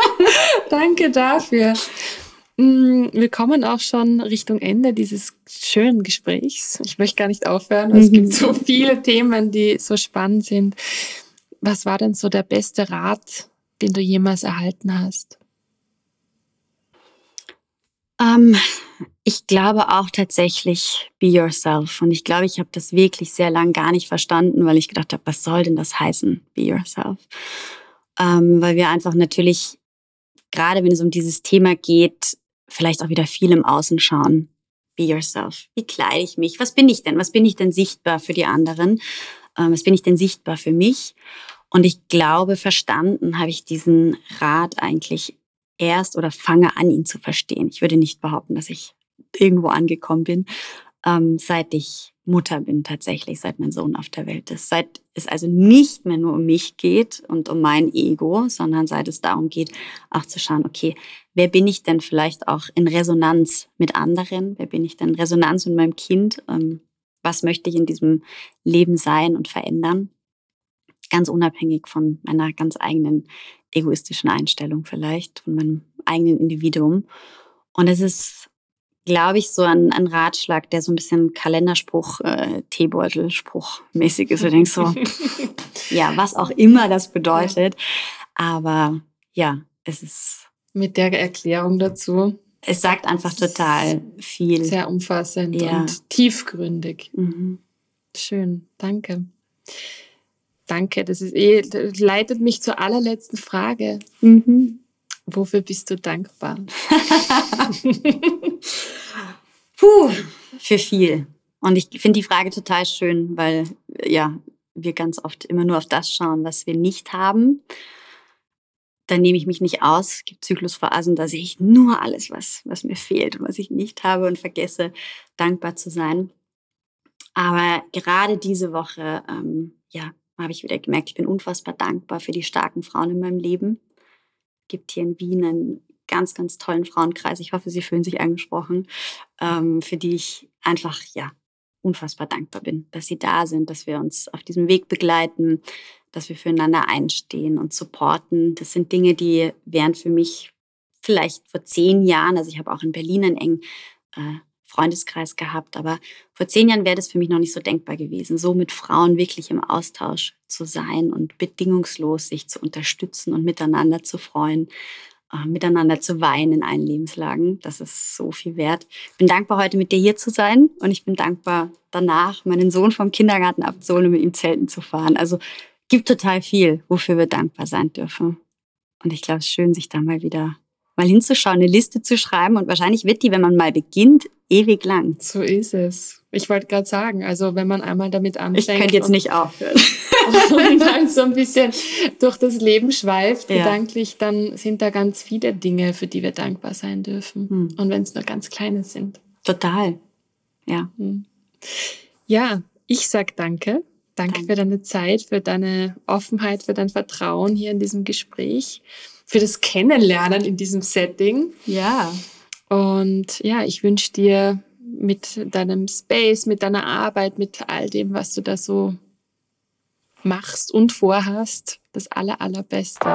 Danke dafür. Mm, wir kommen auch schon Richtung Ende dieses schönen Gesprächs. Ich möchte gar nicht aufhören, weil mhm. es gibt so viele Themen, die so spannend sind. Was war denn so der beste Rat, den du jemals erhalten hast? Ähm, ich glaube auch tatsächlich be yourself. Und ich glaube, ich habe das wirklich sehr lang gar nicht verstanden, weil ich gedacht habe, was soll denn das heißen, be yourself? Ähm, weil wir einfach natürlich, gerade wenn es um dieses Thema geht, vielleicht auch wieder viel im Außen schauen. Be yourself. Wie kleide ich mich? Was bin ich denn? Was bin ich denn sichtbar für die anderen? Ähm, was bin ich denn sichtbar für mich? Und ich glaube, verstanden habe ich diesen Rat eigentlich erst oder fange an, ihn zu verstehen. Ich würde nicht behaupten, dass ich irgendwo angekommen bin, ähm, seit ich Mutter bin tatsächlich, seit mein Sohn auf der Welt ist. Seit es also nicht mehr nur um mich geht und um mein Ego, sondern seit es darum geht, auch zu schauen, okay, wer bin ich denn vielleicht auch in Resonanz mit anderen? Wer bin ich denn in Resonanz mit meinem Kind? Ähm, was möchte ich in diesem Leben sein und verändern? Ganz unabhängig von meiner ganz eigenen egoistischen Einstellung vielleicht, von meinem eigenen Individuum. Und es ist, glaube ich, so ein, ein Ratschlag, der so ein bisschen Kalenderspruch, äh, Teebeutelspruch mäßig ist. Du denkst so, ja, was auch immer das bedeutet. Aber ja, es ist. Mit der Erklärung dazu. Es sagt einfach total viel. Sehr umfassend ja. und tiefgründig. Mhm. Schön, danke. Danke, das ist eh, das leitet mich zur allerletzten Frage. Mhm. Wofür bist du dankbar? Puh, für viel. Und ich finde die Frage total schön, weil ja, wir ganz oft immer nur auf das schauen, was wir nicht haben. Dann nehme ich mich nicht aus. Es gibt Zyklusphasen, da sehe ich nur alles, was, was mir fehlt und was ich nicht habe und vergesse, dankbar zu sein. Aber gerade diese Woche, ähm, ja, habe ich wieder gemerkt, ich bin unfassbar dankbar für die starken Frauen in meinem Leben. Es gibt hier in Wien einen ganz, ganz tollen Frauenkreis. Ich hoffe, Sie fühlen sich angesprochen, ähm, für die ich einfach, ja, unfassbar dankbar bin, dass Sie da sind, dass wir uns auf diesem Weg begleiten, dass wir füreinander einstehen und supporten. Das sind Dinge, die wären für mich vielleicht vor zehn Jahren, also ich habe auch in Berlin einen engen äh, Freundeskreis gehabt. Aber vor zehn Jahren wäre das für mich noch nicht so denkbar gewesen, so mit Frauen wirklich im Austausch zu sein und bedingungslos sich zu unterstützen und miteinander zu freuen, äh, miteinander zu weinen in allen Lebenslagen. Das ist so viel wert. Ich bin dankbar, heute mit dir hier zu sein und ich bin dankbar, danach meinen Sohn vom Kindergarten abzuholen und mit ihm Zelten zu fahren. Also gibt total viel, wofür wir dankbar sein dürfen. Und ich glaube, es ist schön, sich da mal wieder mal hinzuschauen, eine Liste zu schreiben. Und wahrscheinlich wird die, wenn man mal beginnt, ewig lang. So ist es. Ich wollte gerade sagen, also wenn man einmal damit anfängt. Ich könnte jetzt nicht aufhören. und dann so ein bisschen durch das Leben schweift, ja. gedanklich, dann sind da ganz viele Dinge, für die wir dankbar sein dürfen. Hm. Und wenn es nur ganz kleine sind. Total. Ja. Hm. Ja, ich sag danke. Danke, danke für deine Zeit, für deine Offenheit, für dein Vertrauen hier in diesem Gespräch, für das Kennenlernen in diesem Setting. Ja. Und ja, ich wünsche dir mit deinem Space, mit deiner Arbeit, mit all dem, was du da so machst und vorhast, das aller, allerbeste.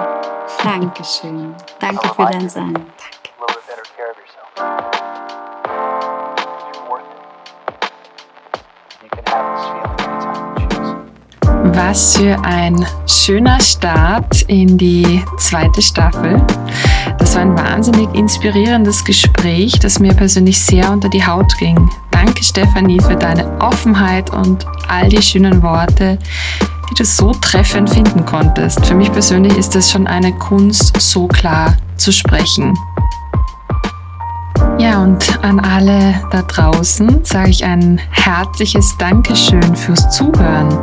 Dankeschön. Danke für dein Sein. Danke. Was für ein schöner Start in die zweite Staffel. Das war ein wahnsinnig inspirierendes Gespräch, das mir persönlich sehr unter die Haut ging. Danke, Stefanie, für deine Offenheit und all die schönen Worte, die du so treffend finden konntest. Für mich persönlich ist es schon eine Kunst, so klar zu sprechen. Ja, und an alle da draußen sage ich ein herzliches Dankeschön fürs Zuhören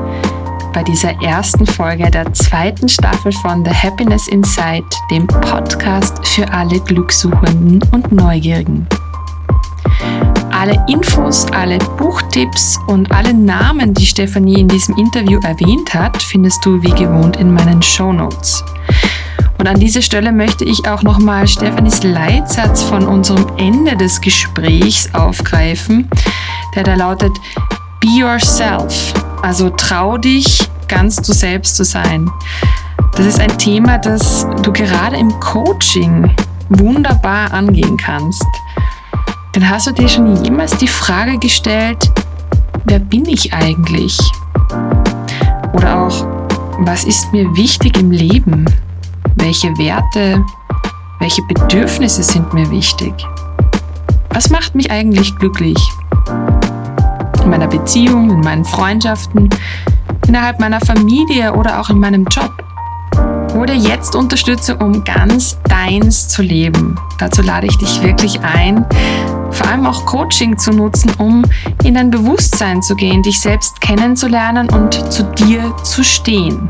bei dieser ersten Folge der zweiten Staffel von The Happiness Inside, dem Podcast für alle Glückssuchenden und Neugierigen. Alle Infos, alle Buchtipps und alle Namen, die Stefanie in diesem Interview erwähnt hat, findest du wie gewohnt in meinen Show Notes. Und an dieser Stelle möchte ich auch nochmal Stefanis Leitsatz von unserem Ende des Gesprächs aufgreifen, der da lautet, Be yourself. Also trau dich, ganz du selbst zu sein. Das ist ein Thema, das du gerade im Coaching wunderbar angehen kannst. Denn hast du dir schon jemals die Frage gestellt, wer bin ich eigentlich? Oder auch, was ist mir wichtig im Leben? Welche Werte, welche Bedürfnisse sind mir wichtig? Was macht mich eigentlich glücklich? In meiner Beziehung, in meinen Freundschaften, innerhalb meiner Familie oder auch in meinem Job. Hol dir jetzt Unterstützung, um ganz deins zu leben. Dazu lade ich dich wirklich ein, vor allem auch Coaching zu nutzen, um in dein Bewusstsein zu gehen, dich selbst kennenzulernen und zu dir zu stehen.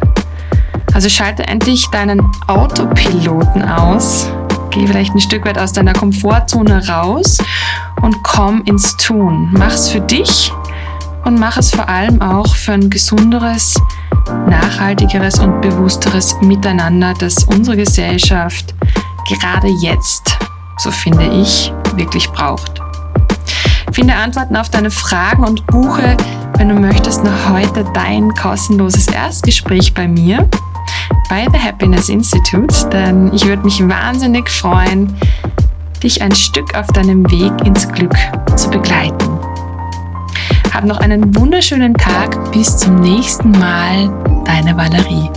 Also schalte endlich deinen Autopiloten aus, geh vielleicht ein Stück weit aus deiner Komfortzone raus und komm ins Tun. Mach's für dich und mach es vor allem auch für ein gesunderes, nachhaltigeres und bewussteres Miteinander, das unsere Gesellschaft gerade jetzt, so finde ich, wirklich braucht. Finde Antworten auf deine Fragen und buche, wenn du möchtest, noch heute dein kostenloses Erstgespräch bei mir bei The Happiness Institute, denn ich würde mich wahnsinnig freuen, dich ein Stück auf deinem Weg ins Glück zu begleiten. Hab noch einen wunderschönen Tag. Bis zum nächsten Mal. Deine Valerie.